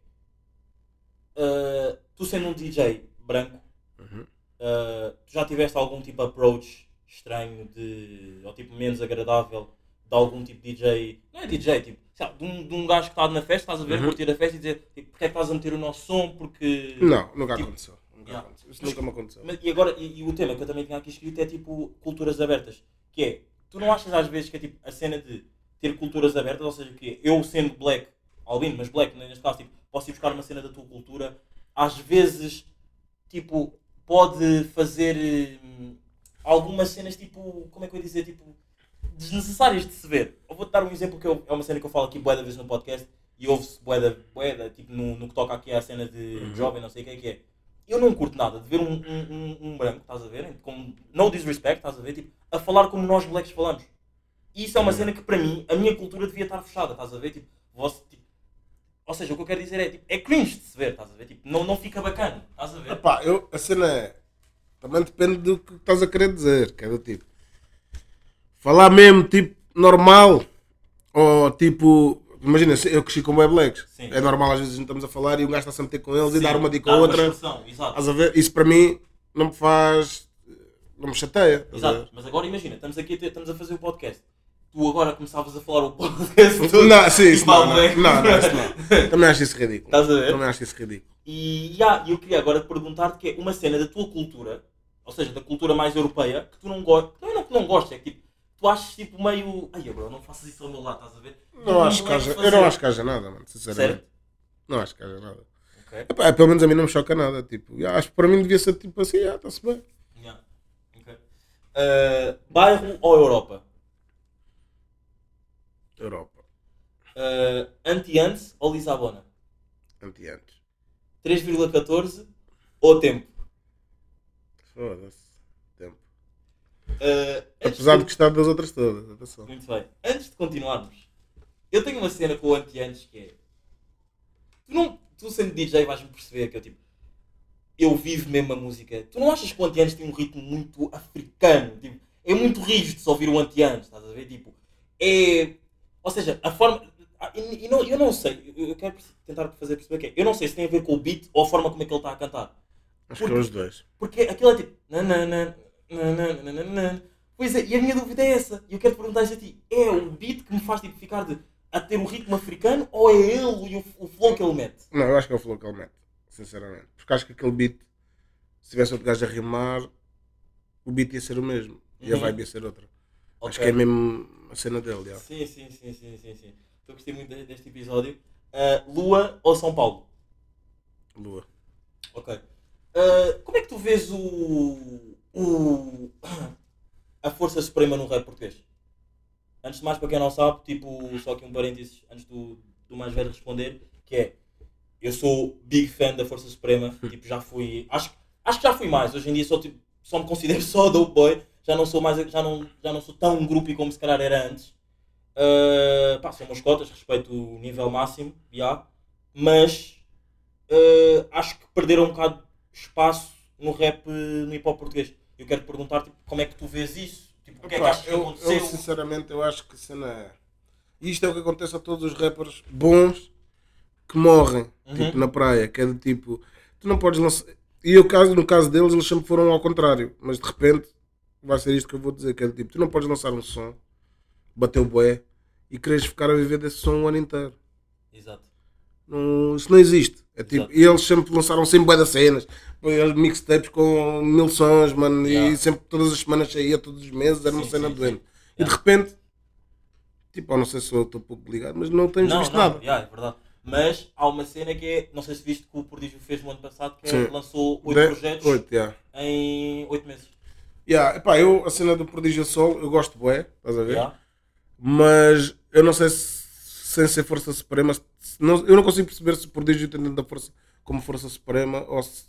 ah, tu sendo um DJ branco, Uhum. ah, tu já tiveste algum tipo de approach estranho, de, ou tipo menos agradável, de algum tipo de DJ, não é DJ, tipo, sei lá, de um, de um gajo que está na festa, estás a ver, Uhum. curtir a festa e dizer, tipo, porque é que estás a meter o nosso som, porque... Não, nunca Tipo, aconteceu. Nunca yeah. aconteceu. Isso nunca me aconteceu. Mas- e agora, e, e o tema que eu também tinha aqui escrito é tipo culturas abertas. Que é, tu não achas às vezes que é tipo a cena de ter culturas abertas, ou seja, que eu sendo black, albino, mas black, neste caso, tipo, posso ir buscar uma cena da tua cultura, às vezes, tipo, pode fazer hum, algumas cenas, tipo, como é que eu ia dizer, tipo, desnecessárias de se ver. Eu vou-te dar um exemplo que eu- é uma cena que eu falo aqui bué da vez no podcast e ouve-se bué da, bué da, tipo, no, no que toca aqui à cena de jovem, não sei o que é que é. Eu não curto nada de ver um, um, um, um branco, estás a ver? Com no disrespect, estás a ver? Tipo, a falar como nós blacks falamos. E isso é uma cena que para mim, a minha cultura devia estar fechada, estás a ver? Tipo, você, tipo, ou seja, o que eu quero dizer é, tipo, é cringe de se ver, estás a ver? Tipo, não, não fica bacana, estás a ver? Epá, eu, a cena é. Também depende do que estás a querer dizer. Que é do tipo. Falar mesmo, tipo, normal. Ou tipo. Imagina, eu cresci com web blacks. Sim. É normal às vezes a gente estamos a falar e um gajo está-se a meter com eles e Sim, dar uma dica ou outra. Estás a ver? Isso para mim não me faz. Não me chateia. Exato, mas agora imagina, estamos aqui a ter- estamos a fazer o podcast. tu agora começavas a falar o podcast todo. Não, sim, isso e não, não, não, não, isso não. Também acho isso ridículo. Estás a ver? Também acho isso ridículo. E já, eu queria agora te perguntar-te que é uma cena da tua cultura, ou seja, da cultura mais europeia, que tu não gostas. Não é não que não gostas, é que tipo, tu achas tipo meio. Ai, bro, não faças isso ao meu lado, estás a ver? Não acho que haja, eu não acho que haja nada, mano, sinceramente. Sério? Não acho que haja nada. Ok. Epá, pelo menos a mim não me choca nada. Tipo, acho que para mim devia ser tipo assim, ah, está-se bem. Yeah. Ok. Uh, bairro ou Europa? Europa, Uh, Anti-Antes ou Lisabona? anti-antes. 3,14 ou tempo? Foda-se. Uh, Apesar de- gostar das outras todas, atenção. Muito bem. Antes de continuarmos, eu tenho uma cena com o anti-antes que é. Tu, não, tu sendo DJ vais-me perceber que eu tipo. Eu vivo mesmo a música. Tu não achas que o anti-antes tem um ritmo muito africano? Tipo, é muito rígido se ouvir o anti-antes, estás a ver? Tipo, é. Ou seja, a forma. E, e não, eu não sei, eu quero tentar fazer perceber que é. Eu não sei se tem a ver com o beat ou a forma como é que ele está a cantar. Acho que é os dois. Porque aquilo é tipo. nanana, Pois é, e a minha dúvida é essa. E eu quero perguntar isso a ti. É o beat que me faz tipo, ficar de, a ter o ritmo africano ou é ele e o, o flow que ele mete? Não, eu acho que é o flow que ele mete, sinceramente. Porque acho que aquele beat, se tivesse outro gajo a rimar, o beat ia ser o mesmo. E a Uhum. vibe ia ser outra. Acho Ok. que é mesmo a cena dele, já. Sim, sim, sim, sim, sim, sim. Estou a gostei muito de- deste episódio. Ah, Lua ou São Paulo? Lua. Ok. Ah, como é que tu vês o, o. a Força Suprema no rap português? Antes de mais, para quem não sabe, tipo, só aqui um parênteses antes do, do mais velho responder, que é eu sou big fan da Força Suprema, tipo, já fui. Acho, acho que já fui mais. Hoje em dia só, tipo, só me considero só dope boy. Já não sou mais já não, já não sou tão grupo como se calhar era antes. Ah, pá, são meus cotas, respeito o nível máximo, já. Mas ah, acho que perderam um bocado espaço no rap, no hip hop português. Eu quero perguntar tipo, como é que tu vês isso? Tipo, o que é que achas que eu, aconteceu? eu, sinceramente, eu acho que cena é. Isto é o que acontece a todos os rappers bons que morrem, Uhum. tipo, na praia, que é do tipo, tu não podes lançar. E eu, caso, no caso deles, eles sempre foram ao contrário, mas de repente vai ser isto que eu vou dizer, que é do tipo, tu não podes lançar um som, bater o bué e queres ficar a viver desse som o ano inteiro. Exato. Não, isso não existe. É tipo, e eles sempre lançaram sempre bué das cenas, eles mixtapes com mil sons, mano, Yeah. e sempre todas as semanas saía, todos os meses, era uma Sim, cena sim, doente. sim. E de repente, tipo, eu não sei se eu estou pouco ligado, mas não temos Não, visto não, nada. yeah, é verdade. Mas há uma cena que é, não sei se viste que o Prodígio fez no ano passado, que é, lançou oito De- projetos Oito, yeah. em oito meses. Yeah, epá, eu, a cena do Prodígio Sol, eu gosto bué, estás a ver? Yeah. Mas eu não sei se, sem ser Força Suprema, se não, eu não consigo perceber se o Prodígio tem tanta força como Força Suprema ou se,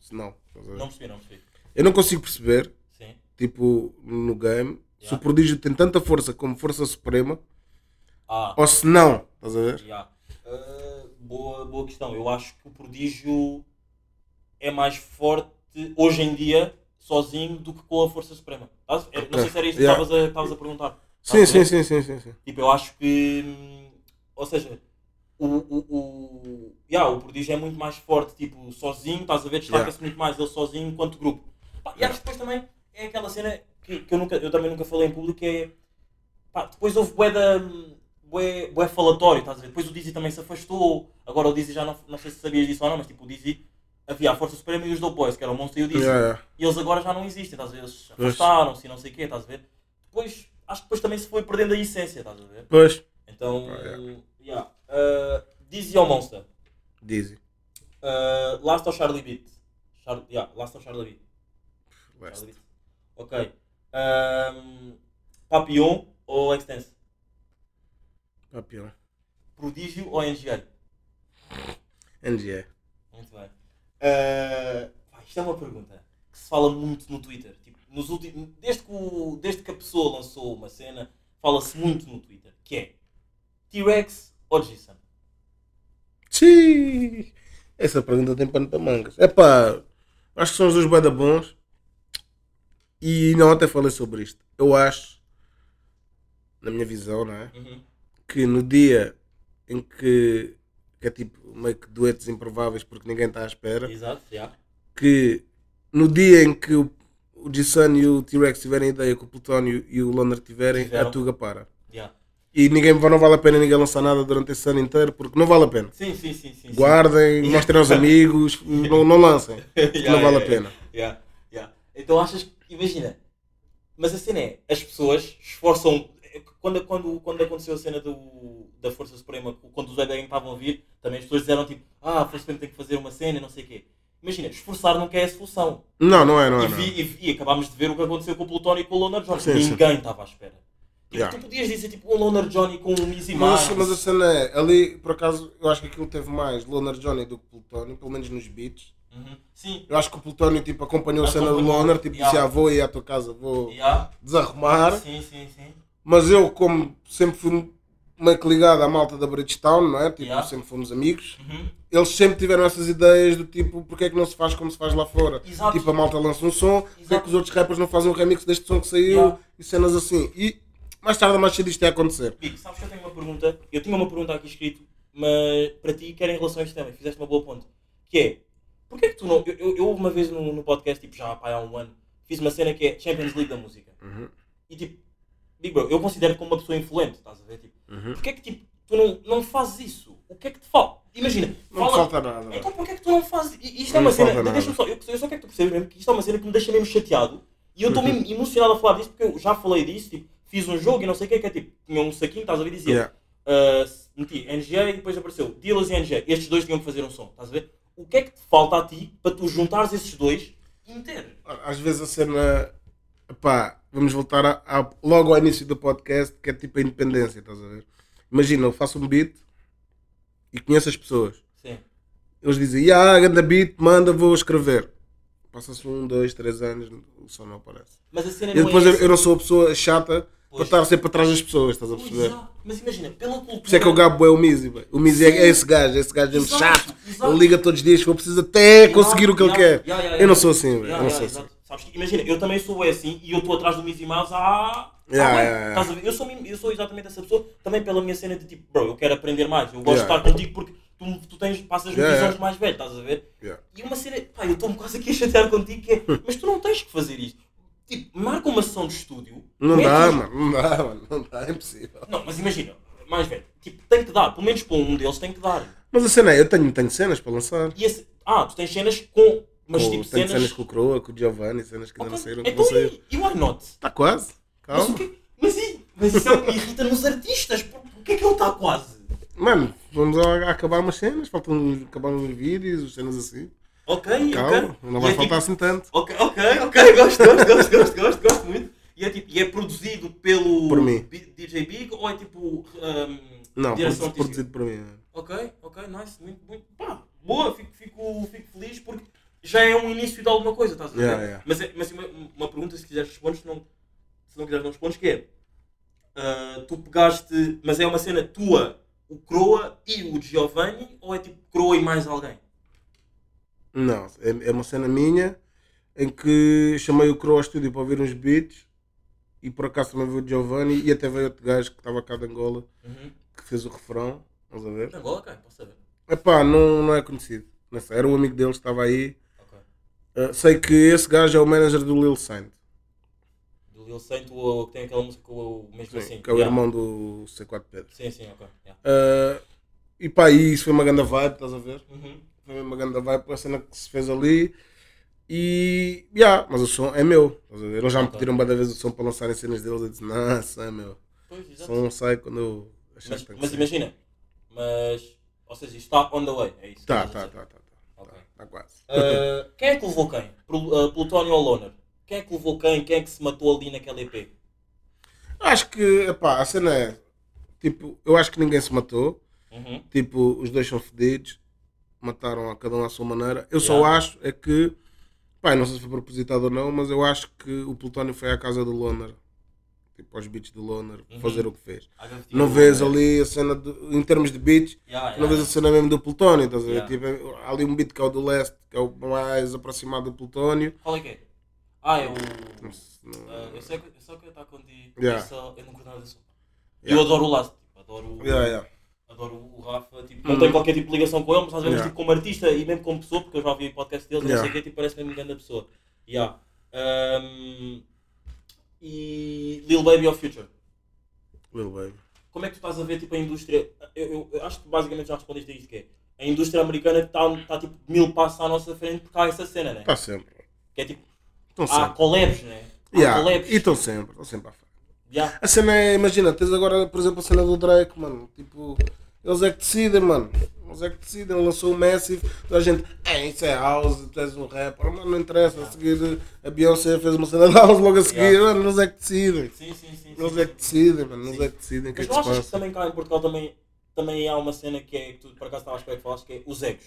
se não. a? Não percebi, não percebi. Eu não consigo perceber, Sim. tipo, no game, se Yeah. o Prodígio tem tanta força como Força Suprema Ah, ou se não, estás a ver? yeah. Ah, boa, boa questão. Eu acho que o Prodígio é mais forte hoje em dia, sozinho, do que com a Força Suprema. Não sei se era isto que Yeah. estavas a, estavas a perguntar. Sim, a sim, sim, sim, sim, sim. Tipo, eu acho que. Ou seja, o, o, o, yeah, o prodígio é muito mais forte, tipo, sozinho, estás a ver? Destaca-se muito mais ele sozinho quanto grupo. Pá, e acho que depois também é aquela cena que, que eu, nunca, eu também nunca falei em público, que é. Pá, depois houve bué, da, bué, bué falatório, estás a ver? Depois o Dizzy também se afastou. Agora o Dizzy já não, não sei se sabias disso ou não, mas tipo, o Dizzy. Havia a Força Suprema e os Dope Boys, que era o Monstro e o Dizzy. Yeah, yeah. E eles agora já não existem, estás a ver? Eles afastaram-se e não sei o quê, estás a ver? Depois, acho que depois também se foi perdendo a essência, estás a ver? Pois, Então, Ah, yeah. Uh, Dizzy ou Monster? Dizzy. Uh, Last ou Charlie Beat? Char yeah, Last ou Charlie Beat? West. Charlie Beat. Ok. Um, Papillon ou Extense? Papião. Prodígio ou NGA? NGA. Muito bem. Uh, isto é uma pergunta que se fala muito no Twitter. Tipo, nos últimos, desde, que o- desde que a pessoa lançou uma cena, fala-se muito no Twitter. Que é T-Rex ou Jason? Xiii. Essa pergunta tem pano para mangas. É pá, acho que são os dois bada bons. E não até falei sobre isto. Eu acho, na minha visão, não é? Uhum. Que no dia em que, que é tipo meio que duetos improváveis porque ninguém está à espera, Exato, yeah. que no dia em que o, o G-Sun e o T-Rex tiverem ideia que o Plutónio e o Loner tiverem, Tiveram. a Tuga para. Yeah. E ninguém, não vale a pena ninguém lançar nada durante esse ano inteiro, porque não vale a pena. Sim, sim, sim, sim. sim. Guardem, mostrem aos amigos, não, não lancem. Yeah, não vale yeah, a pena. yeah, yeah. Então achas que, imagina, mas a cena é, as pessoas esforçam, quando, quando, quando aconteceu a cena do, da Força Suprema, quando os Ebering estavam a vir, também as pessoas disseram tipo, ah, a Força Suprema tem que fazer uma cena, não sei o quê. Imagina, esforçar não é a solução. Não, não é, não é. e, Não. vi- e- e acabámos de ver o que aconteceu com o Plutónio e com o Johnny. Sim, sim. Ninguém estava à espera. Yeah. Tu podias dizer tipo um Loner Johnny com um Easy Mas, mas a cena é, ali, por acaso, eu acho que aquilo teve mais Loner Johnny do que Plutónio, pelo menos nos beats. Uhum. Sim. Eu acho que o Plutónio tipo, acompanhou a cena do Loner, tipo, yeah. disse, ah, vou ir à tua casa, vou Yeah. desarrumar. Sim, sim, sim. Mas eu, como sempre fui meio que ligado à malta da Bridgetown, não é? Tipo, Yeah. sempre fomos amigos. Uhum. Eles sempre tiveram essas ideias do tipo, porque é que não se faz como se faz lá fora? Exato. Tipo, a malta lança um som, porque é que os outros rappers não fazem um remix deste som que saiu e cenas assim. E mais tarde ou mais cedo isto ia acontecer. Big, sabes que eu tenho uma pergunta? Eu tinha uma pergunta aqui escrito, mas para ti, que era em relação a isto também, fizeste uma boa ponte. Que é, porquê que tu não. Eu, eu, eu uma vez no, no podcast, tipo já pá, há um ano, fiz uma cena que é Champions League da música. Uhum. E tipo, Big Bro, eu considero como uma pessoa influente, estás a ver? Tipo, Uhum. porquê que tipo, tu não, não fazes isso? O que é que te falta? Imagina, Não fala- falta nada. Então porquê que tu não fazes? I- Isto Não é uma cena. Deixa só, eu, eu só quero que tu percebas mesmo que isto é uma cena que me deixa mesmo chateado. E eu estou mesmo emocionado a falar disso porque eu já falei disso. Tipo, fiz um jogo e não sei o que, que é tipo, tinha um saquinho, estás a ver? Dizia, Yeah. ah, meti NGA e depois apareceu Dealers e NGA. Estes dois tinham que fazer um som, estás a ver? O que é que te falta a ti para tu juntares esses dois e meter? Às vezes a cena. Pá, vamos voltar a- a- logo ao início do podcast, que é tipo a independência, estás a ver? Imagina, eu faço um beat e conheço as pessoas. Sim. Eles dizem, ah, ganda beat, manda, vou escrever. Passa-se um, dois, três anos, o som não aparece. Mas a cena E não depois é eu, eu não sou a pessoa chata para estar sempre atrás das pessoas, estás a perceber? exato. Mas imagina, pela cultura. Por isso é que eu gabo é o bem. O Mizi é, é esse gajo, é esse gajo mesmo Exato, chato. Ele liga todos os dias que eu preciso até conseguir o que ele quer. Eu não sou assim, velho. Eu não sou assim. Sabes que, imagina, eu também sou assim e eu estou atrás do Mizzy Miles há. Yeah, bem. yeah? Eu sou, eu sou exatamente essa pessoa, também pela minha cena de tipo, bro, eu quero aprender mais, eu gosto de estar contigo porque tu, tu tens, passas-me Yeah, visões mais velho, estás a ver? E uma cena, pá, eu estou-me quase aqui a chatear contigo que é, mas tu não tens que fazer isto. Tipo, marca uma sessão de estúdio. Não dá, mano. Não dá, mano. Não dá, é impossível. Não, mas imagina, mais velho, tipo, tem que dar, pelo menos para um deles tem que dar. Mas a cena é, eu tenho, tenho cenas para lançar. E esse, ah, tu tens cenas com, mas Com- tipo, tenho cenas. cenas com o Croa, com o Giovanni, cenas que ainda Ok, não saíram, Então, sair. e, e why not? Está quase. Mas, o Calma. que, mas, e, mas isso é o que irrita nos artistas. Por, por que é que ele está quase? Mano, vamos a, a acabar umas cenas, faltam acabar uns vídeos, cenas assim. Ok, Calma, ok. não vai é faltar tipo, assim tanto. Ok, ok, ok, gosto, gosto, gosto, gosto, gosto, gosto muito. E é, tipo, e é produzido pelo Por mim. DJ Big ou é tipo um, Não, direção produzido, produzido por mim. mano. Ok, ok, nice, muito, muito. Pá, boa, fico, fico, fico feliz porque já é um início de alguma coisa, estás a ver? Yeah, yeah. Mas, é, mas uma, uma pergunta, se quiseres responder, se não, se não quiseres não respondes, que é ah, tu pegaste, mas é uma cena tua, o Croa e o Giovanni, ou é tipo Croa e mais alguém? Não, é, é uma cena minha em que chamei o Crow ao estúdio para ouvir uns beats e por acaso também veio o Giovanni e até veio outro gajo que estava cá de Angola Uhum. que fez o refrão. Vamos a ver? Angola, ok, posso saber. Epá, não, não é conhecido. Sei, era um amigo dele que estava aí. Ok. Uh, sei que esse gajo é o manager do Lil Saint, Do Lil Saint, o que tem aquela música com o mesmo sim, assim. que é o Yeah. irmão do C4 Pedro. Sim, sim, ok. yeah. Uh, e pá, isso foi uma grande vibe, estás a ver? Uhum. Foi uma grande vibe para a cena que se fez ali. E, yeah, mas o som é meu? Eles já me pediram várias vezes o som para lançarem cenas deles. Eu disse, não, isso é meu. Pois, O som sai quando eu achar Mas, que tem mas imagina, mas, ou seja, isto está on the way, é isso. Tá, tá, dizer. tá, tá. tá. Ok. Tá quase. Uh, quem é que levou quem? Uh, Plutónio ou Loner? Quem é que levou quem? Quem é que se matou ali naquela EP? Acho que, epá, a cena é, tipo, eu acho que ninguém se matou. Uhum. Tipo, os dois são fedidos, mataram a cada um à sua maneira. Eu só Yeah. acho é que, pá, não sei se foi propositado ou não, mas eu acho que o Plutónio foi à casa do Loner, tipo, aos beats do Loner, Uhum. fazer o que fez. Não vês Loner. ali a cena, de, em termos de beats, Yeah, não yeah. vês a cena mesmo do Plutónio, estás a ver? Tipo, há ali um beat que é o do Leste, que é o mais aproximado do Plutónio. Qual é que é? Ah, é o. Uh, eu sei que eu está contigo. Yeah. Eu, só, eu não curto nada desse som. Yeah. Eu adoro o Last. Tipo, adoro, o- Yeah, yeah. Adoro o Rafa. Tipo, não Uhum. tenho qualquer tipo de ligação com ele, mas às vezes Yeah. tipo, como artista e mesmo como pessoa, porque eu já ouvi podcast dele e não Yeah. sei o quê, tipo, parece mesmo uma grande pessoa. Yeah. Ahm, e Lil Baby of Future. Lil Baby. Como é que tu estás a ver tipo, a indústria? Eu, eu- eu acho que basicamente já respondiste a isto que é. A indústria americana está tá, tipo mil passos à nossa frente porque há essa cena, né? Está sempre. Que é tipo, Estão há sempre. collabs, né? Há Yeah. collabs. E estão sempre. Estão sempre à frente. Yeah. A cena é, imagina, tens agora, por exemplo, a cena do Drake, mano. Tipo, eles é que decidem, mano. Eles é que decidem. Lançou o Massive, toda a gente, é, isso é house, tu és um rapper. Mano, não interessa. A seguir, a Beyoncé fez uma cena de house logo a seguir. Yeah. Mano, eles é que decidem. Sim, sim, sim. Eles é que decidem, mano. Eles é que decidem é Mas que se achas que também cá em Portugal também, também há uma cena que é que tu por acaso estavas para que falaste que é os egos.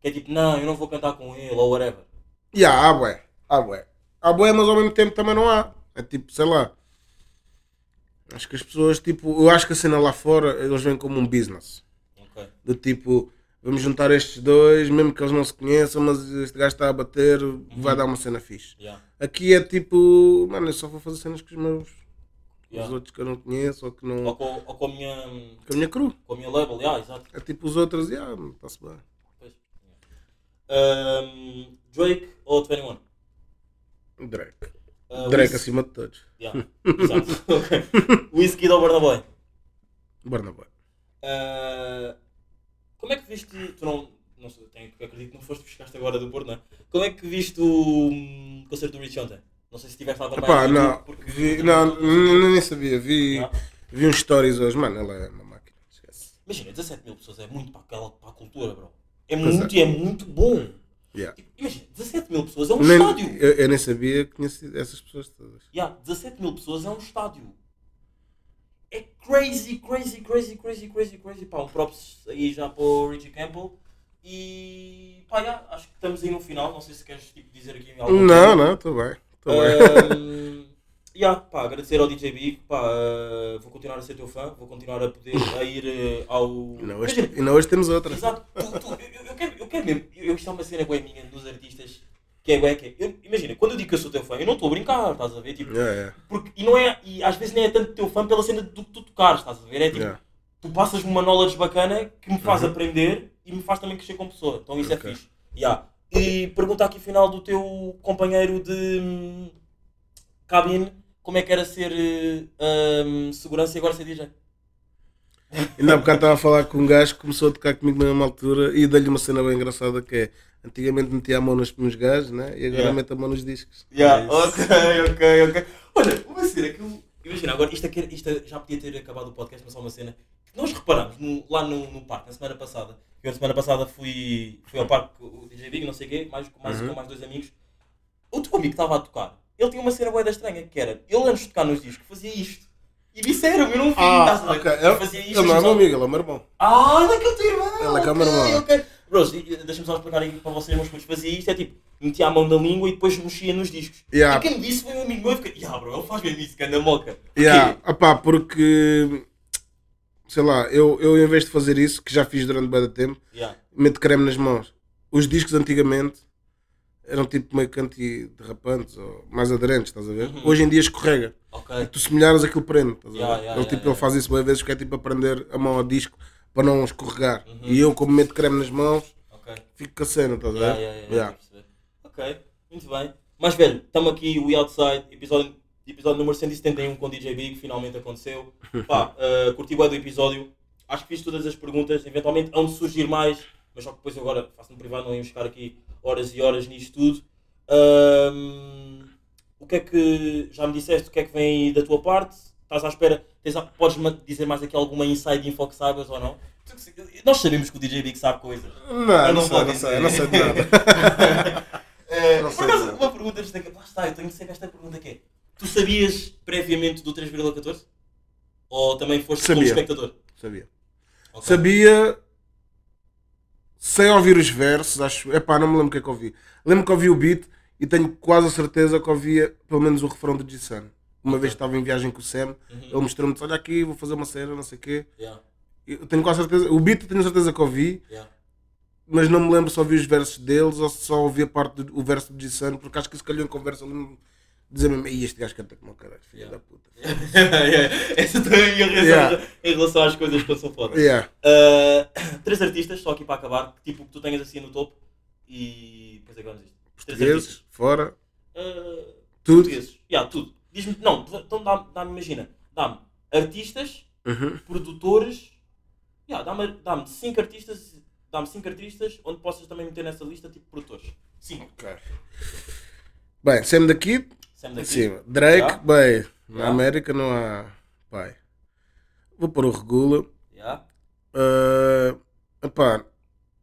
Que é tipo, não, eu não vou cantar com ele ou whatever. Yeah, há bué. Há bué. Há bué, mas ao mesmo tempo também não há. É tipo, sei lá. Acho que as pessoas, tipo, eu acho que a cena lá fora, eles vêm como um business. Ok. Do tipo, vamos juntar estes dois, mesmo que eles não se conheçam, mas este gajo está a bater, vai dar uma cena fixe. Yeah. Aqui é tipo, mano, eu só vou fazer cenas com os meus, com os Yeah. outros que eu não conheço ou que não. Ou, com, ou com a minha. Com a minha cru. Com a minha label, yeah, exato. É tipo os outros, e ah, está-se bem. Pois. Um, Drake ou 21? Drake. Uh, Drake acima de todos. Yeah, exato. ok. Whisky ou Burna Boy? Barnaboy. Uh, como é que viste. Tu não. Não sei, tenho, acredito que não foste buscaste agora do não é? Como é que viste o hum, concerto do Rich ontem? Não sei se estiveste a acompanhar Epá, não, porque- vi, não, nem sabia. Vi, Não? vi uns stories hoje, mano, ela é uma máquina. Esquece. Imagina, 17 mil pessoas é muito para, aquela, para a cultura, bro. É Pois muito e é muito bom. Yeah. Tipo, imagina, 17 mil pessoas é um Nem- estádio. eu, eu nem sabia que conhecia essas pessoas todas. Yeah, 17 mil pessoas é um estádio. É crazy, crazy, crazy, crazy, crazy, crazy. Pá, um props aí já para o Richie Campbell. E pá, yeah, acho que estamos aí no final. Não sei se queres tipo, dizer aqui algo. Não, não, estou bem. Estou bem. Yeah, pá, agradecer ao DJ Big. Pá, uh, vou continuar a ser teu fã. Vou continuar a poder a ir uh, ao. E não hoje, Imagina, e não hoje temos outra. Exato. Tu- tu- eu, eu quero, eu quero mesmo. Eu, isto é uma cena bué minha dos artistas. Que é bué que é. eu- Imagina, quando eu digo que eu sou teu fã, eu não estou a brincar, estás a ver? Tipo, Yeah, yeah, porque, e, não é, e às vezes nem é tanto teu fã pela cena do que tu tocares, estás a ver? É tipo, yeah. tu passas-me uma knowledge bacana que me faz Uhum. aprender e me faz também crescer como pessoa. Então isso Ok. é fixe. Yeah. E pergunta aqui final do teu companheiro de hum, cabine como é que era ser eh, hum, segurança e agora ser DJ. Ainda há bocado estava a falar com um gajo que começou a tocar comigo na mesma altura e dei-lhe uma cena bem engraçada que é antigamente metia a mão nos, nos gajos né? e agora Yeah. mete a mão nos discos. Yeah, É ok, ok, ok. Olha, uma cena que eu. Imagina, agora isto, aqui, isto já podia ter acabado o podcast, mas só uma cena que nós reparamos no- lá no, no parque, na semana passada. Eu, na semana passada, fui, fui ao parque com o DJ Big, não sei o quê, mais, mais, Uhum. com mais dois amigos. O teu amigo estava a tocar, ele tinha uma cena boeda estranha, que era, ele antes de tocar nos discos, fazia isto. E disseram-me, eu não vi, Ah, estás a ver? ok. Ele fazia isto. ele não é meu amigo, ele é meu irmão. ah, ele é que é o teu irmão! Ele é que é o meu irmão. Bros, e- e deixa-me só explicar aqui para vocês, meus putos, fazia isto, é tipo, metia a mão na língua e depois mexia nos discos. Yeah. E quem me disse foi um amigo meu, eu fiquei, yeah, bro, ele faz mesmo isso, que anda moca. Yeah. Porquê? Opá, porque sei lá, eu, eu em vez de fazer isso, que já fiz durante bem tempo, Yeah. meto creme nas mãos. Os discos antigamente eram tipo meio que antiderrapantes ou mais aderentes, estás a ver? Uhum. Hoje em dia escorrega. Ok. Tu se molhares aquilo prende, estás a ver? Yeah, yeah, ele, yeah, tipo, yeah. ele faz isso bem vezes que é tipo a prender a mão ao disco para não escorregar. Uhum. E eu, como meto creme nas mãos, Ok. fico com a cena, estás a ver? Yeah, yeah, yeah, Yeah. Ok, muito bem. Mas velho, estamos aqui, o We Outside, episódio, episódio número 171 com o DJ Big, finalmente aconteceu. Pá, uh, curti bem do episódio. Acho que fiz todas as perguntas, eventualmente hão de surgir mais, mas só que depois eu agora faço no privado, não íamos ficar aqui horas e horas nisto tudo. Ahm, o que é que já me disseste? O que é que vem aí da tua parte? Estás à espera? Tens, podes dizer mais aqui alguma inside info que saibas ou não? Nós sabemos que o DJ Big sabe coisas. Não, Eu não, não sei, não sei, não sei de nada. É, Não por acaso, uma pergunta antes daqui. Lá está, eu tenho sempre esta pergunta que é: Tu sabias previamente do 3,14? Ou também foste como Sabia. espectador? Sabia. Ok. Sabia sem ouvir os versos, acho. Epá, não me lembro o que é que ouvi. Lembro que ouvi o beat e tenho quase a certeza que ouvia pelo menos o refrão do G-Sun. Uma Ok. vez estava em viagem com o Sam, Uhum. ele mostrou-me, olha aqui, vou fazer uma cena, não sei o quê. Yeah, Eu tenho quase certeza, o beat tenho certeza que ouvi, yeah. mas não me lembro se ouvi os versos deles ou se só ouvi a parte do o verso do G-Sun, porque acho que isso calhou em conversa, de dizer mesmo, "Ei, este gajo canta como caralho, filho Yeah. da puta. Yeah, Essa também é a minha reação Yeah. em relação às coisas que são foda. Yeah. Uh, três artistas, só aqui para acabar, que tipo que tu tenhas assim no topo e depois agora isto. Três Portugueses, artistas. fora, uh, Tudo? portugueses. Yeah, tudo. Diz-me, não, então dá-me, dá imagina, dá-me artistas, Uhum. produtores, yeah, dá-me dá 5 artistas, dá-me 5 artistas onde possas também meter nessa lista tipo produtores. 5. Ok. Bem, Sam da Kid, Sam daqui. sim. Drake, Yeah. bem, na Yeah. América não há pai. Vou pôr o Regula. Yeah. Uh, epá,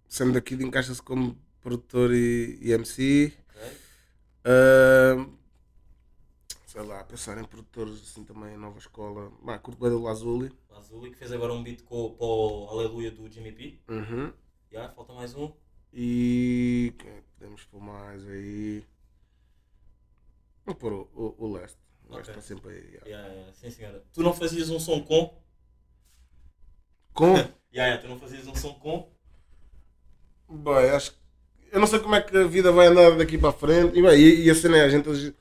Sam da Kid encaixa-se como produtor e, e MC. ok. Uh, sei lá, pensar em produtores assim também, nova escola. Bah, curto bem do Lazuli. Azuli que fez agora um beat com, para o Aleluia do Jimmy P. Uhum. Yeah, falta mais um. E é podemos pôr mais aí? Vou pôr o, o, o Leste. O Leste está sempre aí. yeah. Yeah, yeah, sim senhora. Tu não fazias um som com? Com? Yeah, yeah, tu não fazias um som com? Bem, acho que. Eu não sei como é que a vida vai andar daqui para a frente. E, bem, e, e a cena é a gente.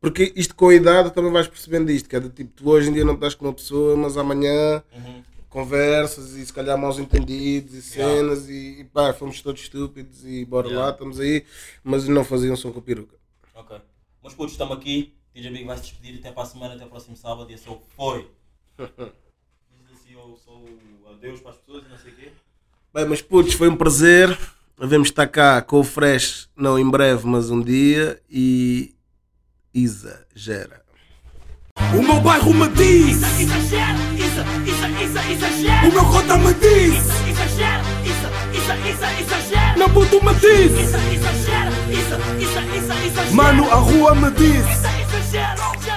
Porque isto com a idade também vais percebendo isto. Que é do tipo, tu hoje em dia não estás com uma pessoa, mas amanhã Uhum. conversas e se calhar maus entendidos e Yeah. cenas e, e pá, fomos todos estúpidos e bora Yeah. lá, estamos aí. Mas não faziam som com peruca. Ok. Mas putos, estamos aqui. DJ Big vai se despedir até para a semana, até o próximo sábado. E esse é o foi. Diz assim, eu sou adeus para as pessoas e não sei o quê. Bem, mas putos, foi um prazer. Devemos estar cá com o Fresh, não em breve, mas um dia. E exagera. O meu bairro me diz, Exagera, isa, isa, isa, exagera. o meu cota me diz, Exagera, meu puto me disse. Isso, exagera, isso, isso, isso, exagera. É Mano, a rua me disse. Isso, é exagero.